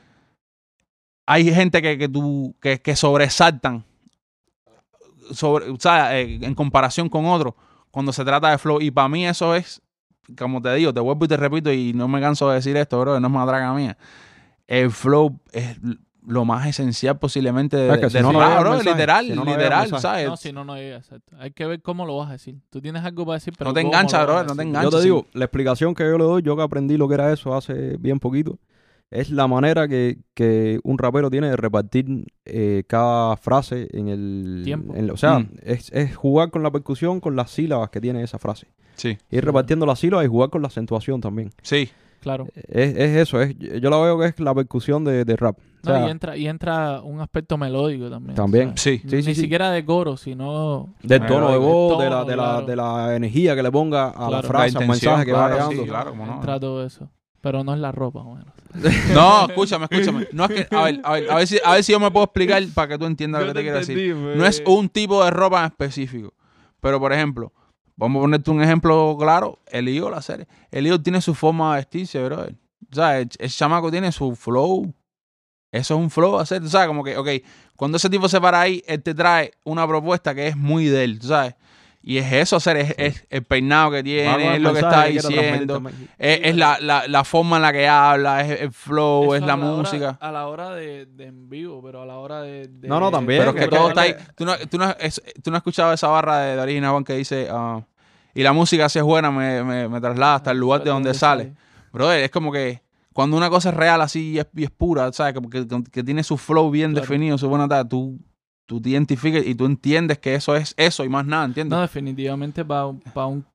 hay gente que, que, tú, que, que sobresaltan sobre, ¿sabes? Eh, en comparación con otros cuando se trata de flow. Y para mí eso es, como te digo, te vuelvo y te repito y no me canso de decir esto, bro, no es una draga mía. El flow es lo más esencial posiblemente de, Es que si de no, no bro, mensaje. literal, Si no, no literal, mensaje. ¿sabes? No, si no, no llega, exacto. Hay que ver cómo lo vas a decir. Tú tienes algo para decir, pero No te ¿cómo engancha, brother, no te engancha. Yo te digo, la explicación que yo le doy, yo que aprendí lo que era eso hace bien poquito, es la manera que, que un rapero tiene de repartir eh, cada frase en el Tiempo. en- o sea, Mm. es, es jugar con la percusión con las sílabas que tiene esa frase. Sí, Ir repartiendo las sílabas y jugar con la acentuación también. sí. Claro. Es, es eso, es, yo la veo que es la percusión de, de rap. O No, sea, y, entra, y entra un aspecto melódico también. También. Sí. Sí, Ni sí, sí. siquiera de coro, sino... del tono de voz, tono, de, la, de, la, de la energía que le ponga a la frase, al mensaje que claro, va sí, llegando. claro, cómo no. Entra todo eso. Pero no es la ropa, bueno. No, escúchame, escúchame. No es que, a ver, a ver, a ver si, a ver si yo me puedo explicar para que tú entiendas lo que te quiero decir. No es un tipo de ropa en específico. Pero, por ejemplo, vamos a ponerte un ejemplo claro. El hijo, la serie. El hijo tiene su forma de vestirse, bro. O sea, el, el chamaco tiene su flow. Eso es un flow hacer, tú sabes, como que, ok, cuando ese tipo se para ahí, él te trae una propuesta que es muy de él, tú sabes. Y es eso, hacer, es, es el peinado que tiene, es lo que está diciendo, es, es la, la, la forma en la que habla, es el flow, Eso es a la hora- música. a la hora de, de en vivo, pero a la hora de... de- No, no, también, Pero es que todo está ahí. ¿Tú no, tú, no, es- tú no has escuchado esa barra de, de Original One que dice, ah, y la música si es buena me, me, me traslada hasta el lugar de donde sale. Brother, es como que cuando una cosa es real así y es, y es pura, ¿sabes? Como que, que tiene su flow bien Claro. definido, su buena tal, tú, tú te identificas y tú entiendes que eso es eso y más nada, ¿entiendes? No, definitivamente para un... Para un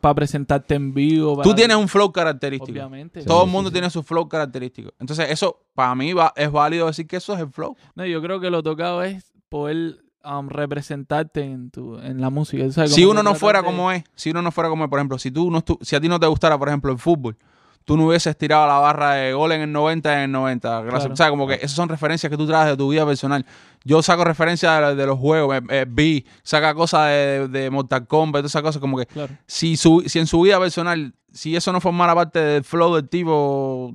para presentarte en vivo. tú tienes un flow característico. Obviamente. Todo Sí, el mundo sí. tiene su flow característico. Entonces, eso para mí va, es válido decir que eso es el flow. No, yo creo que lo tocado es poder um, representarte en tu en la música. si uno que no fuera como es, si uno no fuera como es, por ejemplo, si tú no estu- si a ti no te gustara, por ejemplo, el fútbol, tú no hubieses tirado la barra de gol en el 90 en el 90. Gracias. Claro. O sea, como que esas son referencias que tú traes de tu vida personal. Yo saco referencias de, de los juegos, eh, eh, vi, saca cosas de, de Mortal Kombat, todas esas cosas como que Claro. si, su, si en su vida personal, si eso no formara parte del flow del tipo, o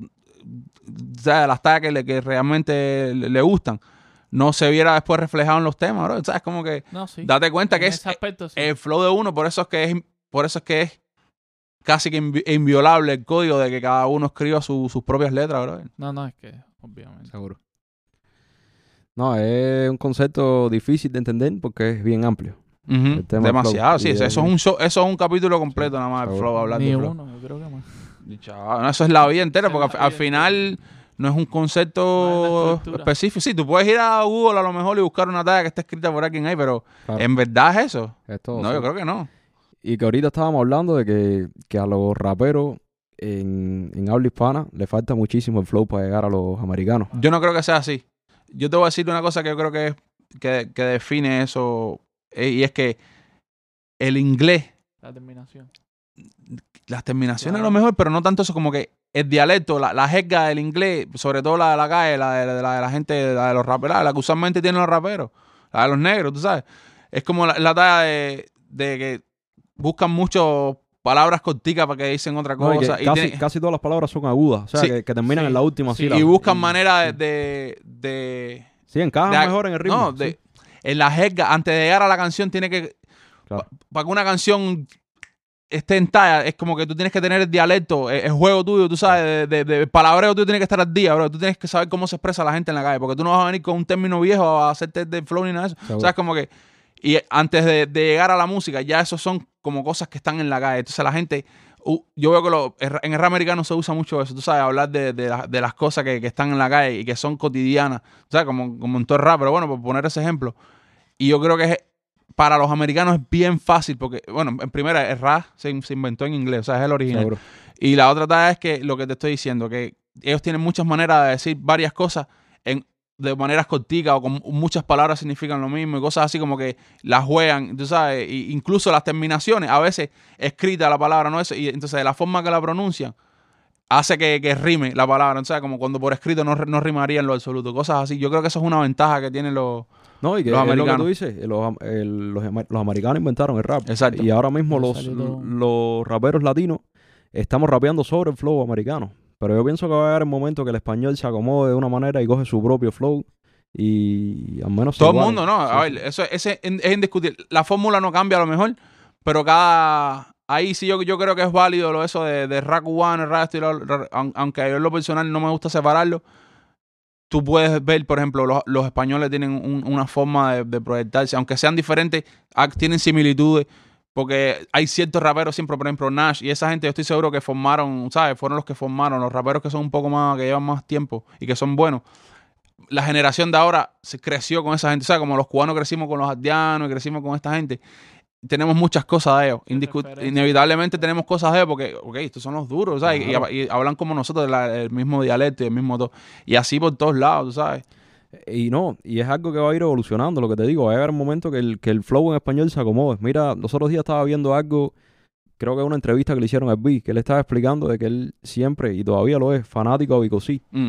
sea, de las tagas que, le- que realmente le, le gustan, no se viera después reflejado en los temas, bro. ¿Sabes? Como que No, sí. date cuenta En que es ese aspecto, sí. el flow de uno, por eso es que es, por eso es que es casi que invi- inviolable el código de que cada uno escriba su- sus propias letras, bro. No, no, es que, obviamente. Seguro. No, es un concepto difícil de entender porque es bien amplio. El Demasiado, flow. sí. Eso, de- eso es un show- eso es un capítulo completo nada más, el Seguro. flow, hablar Ni de flow. uno, yo creo que más. Y chaval, no, eso es la vida entera, porque al, final no es un No es concepto específico. Sí, tú puedes ir a Google a lo mejor y buscar una talla que esté escrita por alguien ahí, pero Claro. ¿en verdad es eso? Es todo, no, sí. yo creo que no. Y que ahorita estábamos hablando de que, que a los raperos en, en habla hispana le falta muchísimo el flow para llegar a los americanos. Yo no creo que sea así. Yo te voy a decir una cosa que yo creo que, que, que define eso, eh, y es que el inglés, La terminación. las terminaciones a Claro. lo mejor, pero no tanto eso como que el dialecto, la, la jerga del inglés, sobre todo la de la calle, la de, la de la gente, la de los raperos, la que usualmente tienen los raperos, la de los negros, tú sabes. Es como la, la talla de, de que buscan mucho palabras corticas para que dicen otra No, y que cosa. y casi, tiene- casi todas las palabras son agudas, o sea, Sí. que, que terminan Sí. en la última Sí. sílaba. y buscan Y- manera de, de, de- Sí, encajan de- mejor en el ritmo. No, sí. de, en la jerga, antes de llegar a la canción, tiene que. Claro. Para que una canción esté en talla, es como que tú tienes que tener el dialecto, el, el juego tuyo, tú sabes, de, de, de palabreo tú tienes que estar al día, bro. Tú tienes que saber cómo se expresa la gente en la calle, porque tú no vas a venir con un término viejo a hacerte de flow ni nada de eso. Seguro. ¿Sabes? Como que. Y antes de, de llegar a la música, ya esos son como cosas que están en la calle. Entonces la gente. uh, yo veo que lo- en el rap americano se usa mucho eso, tú sabes, hablar de, de, la- de las cosas que, que están en la calle y que son cotidianas, o sea, como, como en todo el rap, pero bueno, por poner ese ejemplo. Y yo creo que es- para los americanos es bien fácil, porque, bueno, en primera, el rap se, se inventó en inglés, o sea, es el original. Seguro. Y la otra tarea es que lo que te estoy diciendo, que ellos tienen muchas maneras de decir varias cosas en, de maneras corticas o con muchas palabras significan lo mismo y cosas así como que las juegan, tú sabes, y incluso las terminaciones, a veces escrita la palabra, no eso, y entonces de la forma que la pronuncian hace que, que rime la palabra, o sea, como cuando por escrito no, no rimaría en lo absoluto, cosas así. Yo creo que eso es una ventaja que tienen los, No, y que Los es lo que americanos. tú dices, eh, los, el- los, los americanos inventaron el rap. Exacto. Y ahora mismo los, los raperos latinos estamos rapeando sobre el flow americano. Pero yo pienso que va a llegar el momento que el español se acomode de una manera y coge su propio flow y al menos Todo el mundo, ¿no? Sí, A ver, eso ese es, indiscutible. La fórmula no cambia a lo mejor, pero cada... Ahí sí yo, yo creo que es válido lo eso de, de cubano, el rap estilo, aunque yo en lo personal no me gusta separarlo. Tú puedes ver, por ejemplo, los, los españoles tienen un- una forma de, de proyectarse, aunque sean diferentes, ah, tienen similitudes, porque hay ciertos raperos siempre, por ejemplo, Nash, y esa gente yo estoy seguro que formaron, ¿sabes? Fueron los que formaron, los raperos que son un poco más, que llevan más tiempo y que son buenos la generación de ahora se creció con esa gente. O sea, como los cubanos crecimos con los ardianos y crecimos con esta gente. Tenemos muchas cosas de ellos. Inevitablemente tenemos cosas de ellos porque, ok, estos son los duros, ¿sabes? Y- hablan como nosotros, la- el mismo dialecto y el mismo todo. Y así por todos lados, ¿tú ¿sabes? Y no, y es algo que va a ir evolucionando, lo que te digo, va a llegar un momento que el, que el flow en español se acomode. Mira, los otros días estaba viendo algo, creo que una entrevista que le hicieron a B, que él estaba explicando de que él siempre, y todavía lo es, fanático a Vico sí, Mm.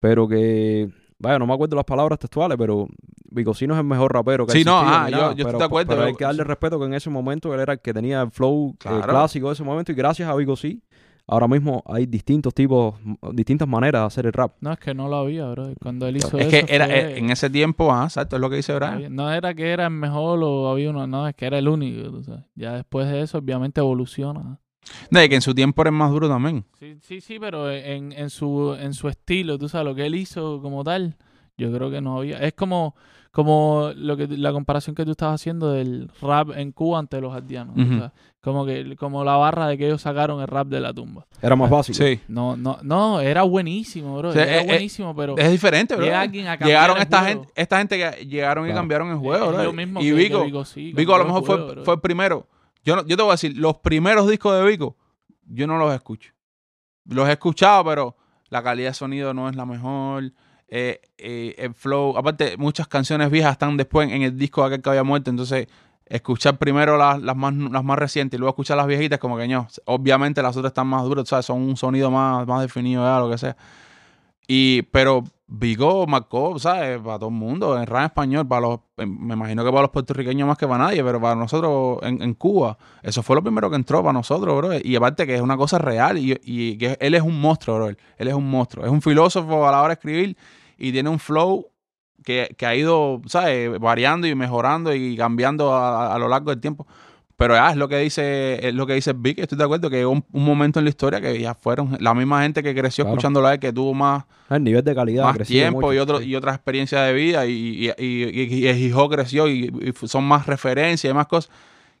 pero que, vaya, no me acuerdo las palabras textuales, pero Vico sí no es el mejor rapero que Sí, no, ah, yo- yo estoy de acuerdo, Pero hay que darle respeto que en ese momento él era el que tenía el flow eh, clásico de ese momento, y gracias a Vico sí, ahora mismo hay distintos tipos, distintas maneras de hacer el rap. No, es que no lo había, bro. Cuando él hizo Es eso. que era, fue- eh, en ese tiempo, ah, exacto, es lo que dice Brian. No era que era el mejor o había uno, no, es que era el único. tú sabes. Ya después de eso, obviamente evoluciona. De que en su tiempo era más duro también. Sí, sí, sí, pero en, en, su, en su estilo, tú sabes, lo que él hizo como tal, yo creo que no había. Es como, como lo que la comparación que tú estabas haciendo del rap en Cuba ante los sabes. Como que como la barra de que ellos sacaron el rap de la tumba. Era más básico. Sí. No, no, no, era buenísimo, bro. Era eh, eh, buenísimo, pero Es diferente, bro. Llegaron esta gente, esta gente que llegaron y Claro. cambiaron el juego, Es bro. mismo y que- que Vico, Vico sí, Vico a lo mejor el fue, juego, fue el primero. Yo, no, yo te voy a decir, los primeros discos de Vico, yo no los escucho. Los he escuchado, pero la calidad de sonido no es la mejor. Eh, eh, el flow, aparte, muchas canciones viejas están después en el disco de aquel que había muerto. Entonces, escuchar primero las, las, más, las más recientes y luego escuchar las viejitas, como que no. Obviamente las otras están más duras, ¿sabes? son un sonido más, más definido, lo que sea. Y, pero Vigo marcó, ¿sabes? Para todo el mundo, en rap español, para los, me imagino que para los puertorriqueños más que para nadie, pero para nosotros en, en Cuba, eso fue lo primero que entró para nosotros, bro. Y aparte que es una cosa real y, y que él es un monstruo, bro. Él es un monstruo. Es un filósofo a la hora de escribir y tiene un flow que, que ha ido, ¿sabes? Variando y mejorando y cambiando a, a lo largo del tiempo. Pero ya es lo que dice, es lo que dice Vic, estoy de acuerdo, que es un, un momento en la historia que ya fueron la misma gente que creció Claro. escuchándolo a él, que tuvo más, El nivel de calidad más tiempo mucho, y otro, sí. y otras experiencias de vida y, y, y, el hijo creció y, son más referencias y más cosas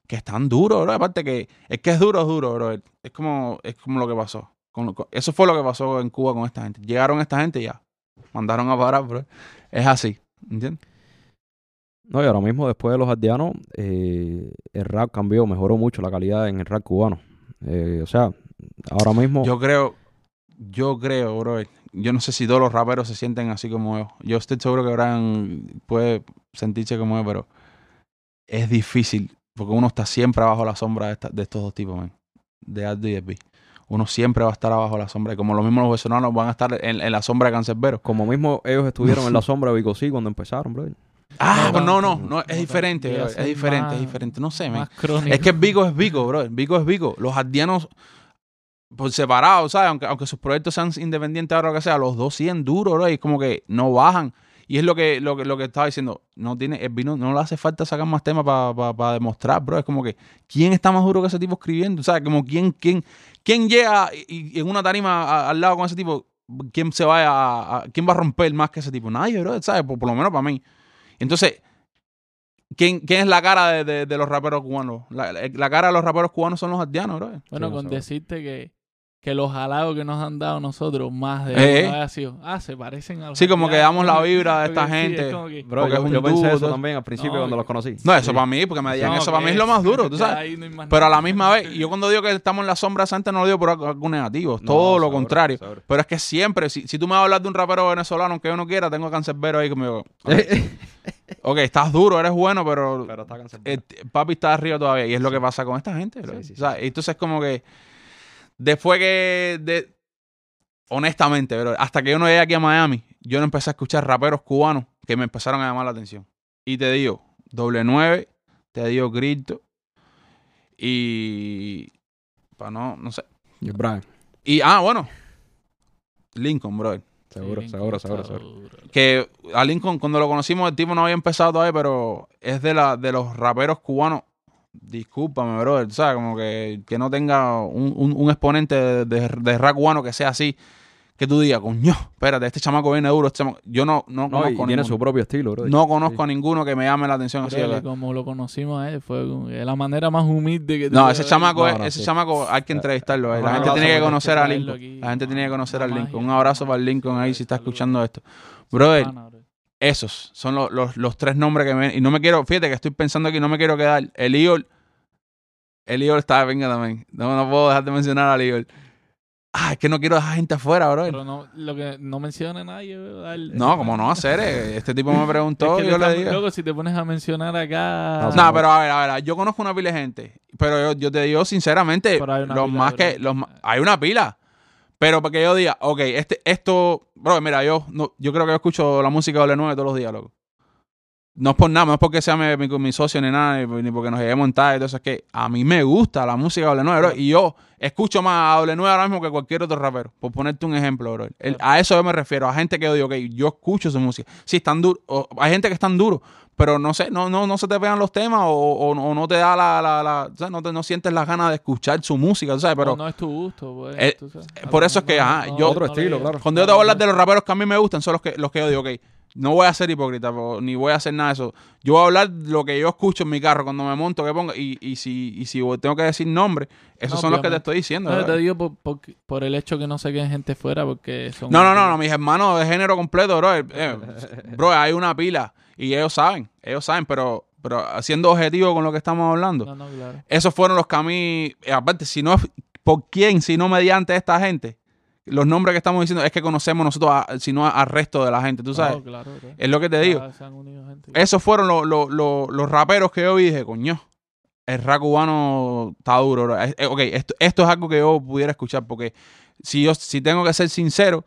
que están duros, bro. Aparte que es que es duro, es duro, bro. Es como, es como lo que pasó. Con lo- con- eso fue lo que pasó en Cuba con esta gente. Llegaron esta gente y ya. Mandaron a parar, bro. Es así. ¿Entiendes? No, y ahora mismo, después de los aldeanos, eh, el rap cambió, mejoró mucho la calidad en el rap cubano. Eh, o sea, ahora mismo. Yo creo, yo creo, bro. Yo no sé si todos los raperos se sienten así como yo. Yo estoy seguro que Brian puede sentirse como yo, pero es difícil porque uno está siempre abajo la sombra de, esta- de estos dos tipos, man. De Aldo y B. Uno siempre va a estar abajo la sombra. Y como lo mismo los venezolanos van a estar en, en la sombra de Cancerbero. Como mismo ellos estuvieron en la sombra de Vico sí cuando empezaron, bro. Ah, No pues no, no, es diferente, bro, es diferente, más- es diferente. No sé, man. Es que Vigo es Vigo, bro. Vigo es Vigo. Los ardianos por separado, ¿sabes? Aunque, aunque sus proyectos sean independientes ahora lo que sea, los dos siguen duros, bro. Y es como que no bajan. Y es lo que, lo que, lo que estaba diciendo. No tiene, el vino, no le hace falta sacar más temas para demostrar, bro. Es como que, ¿quién está más duro que ese tipo escribiendo? ¿Sabes? Como quién, quién, quién llega y, y en una tarima a- al lado con ese tipo, ¿quién se va a, a- quién va a romper más que ese tipo? Nadie, bro, ¿sabes? Por, por lo menos para mí. Entonces, ¿quién, quién es la cara de, de- de los raperos cubanos? La, la cara de los raperos cubanos son los ardianos, bro. Bueno, Sí, con decirte que, que los halagos que nos han dado nosotros más de Eh, eh. sido, ah, se parecen a los Sí, como que damos la vibra de esta sí, gente. como que- Bro, Porque yo, es un yo pensé duro, eso también al principio No, cuando los conocí. No, eso Sí. para mí, porque me digan No, eso para mí es lo más duro, tú sabes. no Pero a la misma vez, yo cuando digo que estamos en la sombra santa no lo digo por algo, negativo, es No, todo lo contrario. Pero es que siempre, si, si tú me vas a hablar de un rapero venezolano que yo no quiera, tengo cancerbero ahí conmigo. Ok, estás duro, eres bueno, pero Pero está eh, papi está arriba todavía. Y es lo que pasa con esta gente. bro. Sí, sí, O sea, Entonces, como que después que. De, honestamente, bro, hasta que yo no llegué aquí a Miami, yo no empecé a escuchar raperos cubanos que me empezaron a llamar la atención. Y te digo, doble 9, te digo Grito. Y. Para no, no sé. Y Brian, Y, ah, bueno. Lincoln, bro. seguro, Sí, seguro, seguro, seguro. Que a Lincoln, cuando lo conocimos, el tipo no había empezado todavía, pero es de, la, de los raperos cubanos. Discúlpame, brother, ¿sabes? Como que, que no tenga un, un- un exponente de, de, de rap que sea así. Que tú digas, coño, espérate, este chamaco viene duro. este chamaco-". Yo no, no No, y conozco, tiene ninguno. su propio estilo, bro. no conozco a ninguno que me llame la atención así. Como lo conocimos a él, fue la manera más humilde que No, ese chamaco, No, es- no, ese sí. chamaco hay que entrevistarlo. eh. No, La gente tiene no, que no, conocer a Lincoln. aquí. La gente tiene que conocer a Lincoln. Un abrazo para Lincoln ahí si está escuchando esto. Brother. Esos son los, los, los tres nombres que me... Y no me quiero... Fíjate que estoy pensando aquí, no me quiero quedar. El Eagle... El Eagle está... Venga también. No, no puedo dejar de mencionar al Eagle. Ah, es que no quiero dejar gente afuera, bro. Pero no, lo que no menciona nadie, bro, dale. No, como no hacer. eh. Este tipo me preguntó Es que y yo te le digo... Luego, si te pones a mencionar acá. No, No, pero a ver, a ver, yo conozco una pila de gente, pero yo, yo te digo sinceramente, los pila, más bro. que, los hay una pila, pero para que yo diga, ok, este, esto, bro, mira, yo, no, yo creo que yo escucho la música de Doble 9 todos los días, loco. No es por nada, no es porque sea mi, mi- mi socio ni nada, ni, ni porque nos lleguemos en tal eso, es que a mí me gusta la música de Doble 9, bro, y yo escucho más a Doble 9 ahora mismo que cualquier otro rapero, por ponerte un ejemplo, bro. El- a eso yo me refiero, a gente que yo digo, ok, yo escucho su música. Sí, están duros, hay gente que están duros, pero no sé, no, no, no se te pegan los temas o, o- o no te da la, la, la- o sea, no, te, no sientes las ganas de escuchar su música, ¿sabes? Pero no es tu gusto, pues. Eh, tú sabes. por eso es que, ajá, yo- Otro estilo, claro. cuando yo te voy a hablar de los raperos que a mí me gustan, son los que, los que yo digo, ok, no voy a ser hipócrita, ni voy a hacer nada de eso. Yo voy a hablar lo que yo escucho en mi carro cuando me monto, que ponga, y, y si, y si tengo que decir nombre, esos No, son los que te estoy diciendo. No, te digo por, por, por el hecho que no se queden gente fuera, porque son. No, no, no, no, mis hermanos de género completo, bro. eh, bro, hay una pila y ellos saben, ellos saben, pero, pero siendo objetivo con lo que estamos hablando, No, no, claro. esos fueron los que a mí, eh, aparte, si no por quién, si no mediante esta gente, los nombres que estamos diciendo es que conocemos nosotros, a- si no al resto de la gente, tú sabes. Claro, claro. Es lo que te digo. Gente. Esos fueron los, los, los, los raperos que yo vi y dije, coño, el rap cubano está duro. bro. Eh, ok, esto, esto es algo que yo pudiera escuchar porque si yo si tengo que ser sincero,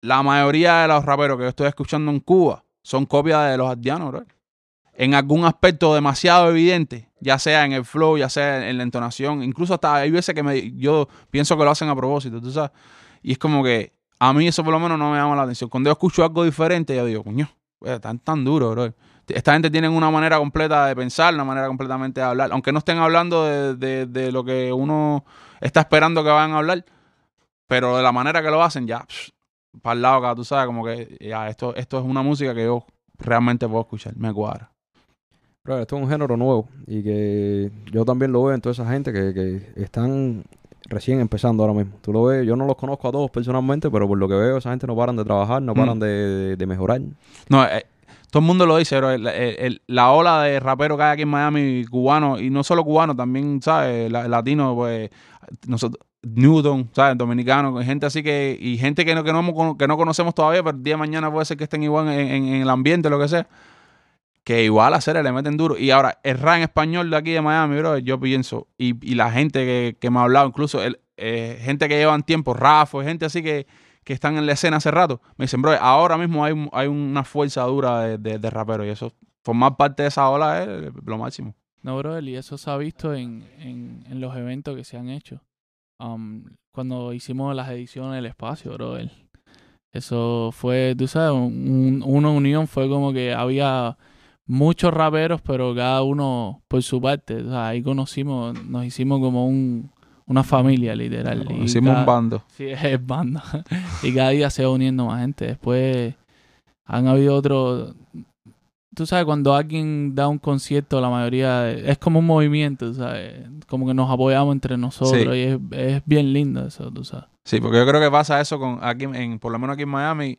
la mayoría de los raperos que yo estoy escuchando en Cuba son copias de los ardianos, bro. En algún aspecto demasiado evidente, ya sea en el flow, ya sea en la entonación, incluso hasta hay veces que me, yo pienso que lo hacen a propósito, tú sabes. Y es como que a mí eso por lo menos no me llama la atención. Cuando yo escucho algo diferente, yo digo, coño, eh, están tan duros, bro. Esta gente tiene una manera completa de pensar, una manera completamente de hablar. Aunque no estén hablando de, de- lo que uno está esperando que vayan a hablar, pero de la manera que lo hacen, ya, para el lado, acá, tú sabes, como que ya, esto, esto es una música que yo realmente puedo escuchar, me cuadra. Bro, esto es un género nuevo y que yo también lo veo en toda esa gente que, que están recién empezando ahora mismo. Tú lo ves, yo no los conozco a todos personalmente, pero por lo que veo, esa gente no paran de trabajar, no Mm. paran de, de- de mejorar. No, eh, todo el mundo lo dice, bro. El- el- el- la ola de rapero que hay aquí en Miami, cubano, y no solo cubano, también, ¿sabes? La- latino, pues, nosotros, Newton, ¿sabes? Dominicano, gente así que, y gente que no, que no, que no conocemos todavía, pero el día de mañana puede ser que estén igual en, en- en el ambiente, lo que sea. Que igual a hacer le meten duro. Y ahora, el rap en español de aquí de Miami, bro, yo pienso, y, y la gente que, que me ha hablado, incluso el, eh, gente que llevan tiempo, Rafa, gente así que, que están en la escena hace rato, me dicen, bro, ahora mismo hay, hay una fuerza dura de, de, raperos y eso, formar parte de esa ola es lo máximo. No, bro, y eso se ha visto en, en, los eventos que se han hecho. Um, cuando hicimos las ediciones del espacio, bro. Eso fue, tú sabes, un- una unión fue como que había muchos raperos, pero cada uno por su parte. O sea, ahí conocimos, nos hicimos como un, una familia, literal. Y Hicimos cada- un bando. Sí, es banda. y cada día se va uniendo más gente. Después han habido otros. tú sabes, cuando alguien da un concierto, la mayoría es como un movimiento, ¿sabes? Como que nos apoyamos entre nosotros Sí. y es, es bien lindo eso, tú sabes. Sí, porque yo creo que pasa eso con aquí, en, por lo menos aquí en Miami,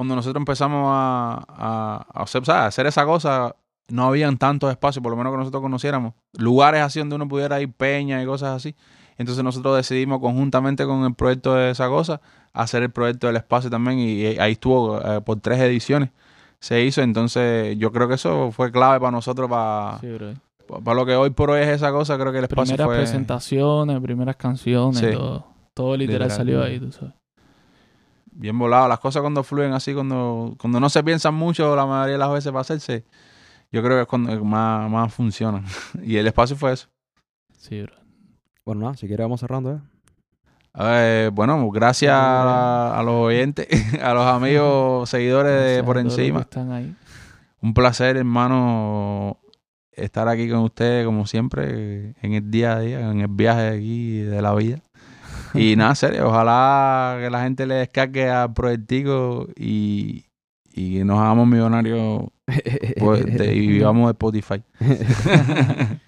cuando nosotros empezamos a, a- a hacer, ¿sabes? a hacer esa cosa, no habían tantos espacios, por lo menos que nosotros conociéramos, lugares así donde uno pudiera ir, peñas y cosas así. Entonces nosotros decidimos conjuntamente con el proyecto de esa cosa, hacer el proyecto del espacio también y, y ahí estuvo eh, por tres ediciones. Se hizo, entonces yo creo que eso fue clave para nosotros, para, Sí, para lo que hoy por hoy es esa cosa, creo que el espacio Primeras fue... presentaciones, primeras canciones, Sí. todo, todo literal, Literal. salió ahí, tú sabes. Bien volado. Las cosas cuando fluyen así, cuando, cuando no se piensan mucho la mayoría de las veces para hacerse, yo creo que es cuando más, más funcionan. y el espacio fue eso. Sí, bro. Bueno, nada, si quieres vamos cerrando, ¿eh? Eh, bueno, gracias a, a los oyentes, a los amigos, seguidores de Gracias por a todos los que encima. están ahí. Un placer, hermano, estar aquí con ustedes, como siempre, en el día a día, en el viaje aquí de la vida. Y nada, serio, ojalá que la gente le descargue a Proyectico y, y nos hagamos millonarios pues, de- y vivamos de Spotify.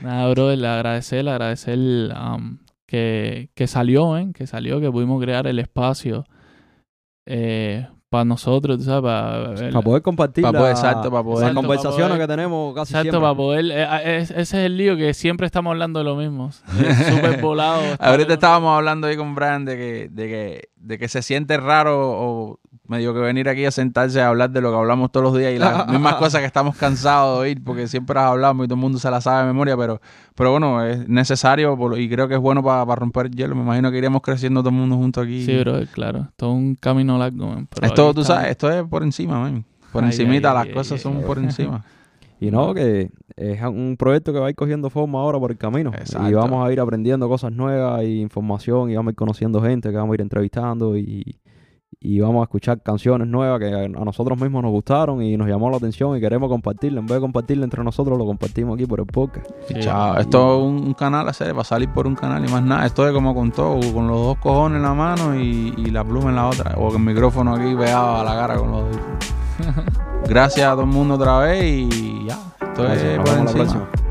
Nada, bro, el agradecer, el agradecer um, que, que salió, ¿eh? Que salió, que pudimos crear el espacio eh, para nosotros, sabes, para, poder compartir la- poder, exacto, para poder- las conversaciones poder- que tenemos casi Exacto, siempre. para poder... eh, eh, es- ese es el lío, que siempre estamos hablando de lo mismo. Súper volado. Ahorita estábamos hablando ahí con Brian de que, de que, de que se siente raro o medio que venir aquí a sentarse a hablar de lo que hablamos todos los días y las mismas cosas que estamos cansados de oír porque siempre las hablamos y todo el mundo se las sabe de memoria, pero, pero bueno, es necesario por- y creo que es bueno para romper el hielo. Me imagino que iremos creciendo todo el mundo junto aquí. Sí, bro, claro. Todo un camino largo, man, pero esto, tú sabes, esto es por encima, man. Por Ay, encimita, ay, las ay, cosas ay, son ay. por encima. Y no, que es un proyecto que va a ir cogiendo forma ahora por el camino. Exacto. Y vamos a ir aprendiendo cosas nuevas y información y vamos a ir conociendo gente que vamos a ir entrevistando y, y vamos a escuchar canciones nuevas que a nosotros mismos nos gustaron y nos llamó la atención y queremos compartirla. En vez de compartirla entre nosotros, lo compartimos aquí por el podcast. Sí, Chao. Esto es un, un canal, hacer, va a salir por un canal y más nada. Esto es como con todo, con los dos cojones en la mano y, y la pluma en la otra. O el micrófono aquí pegado a la cara con los audífonos. Gracias a todo el mundo otra vez y ya. Esto Gracias, es por la encima. próxima.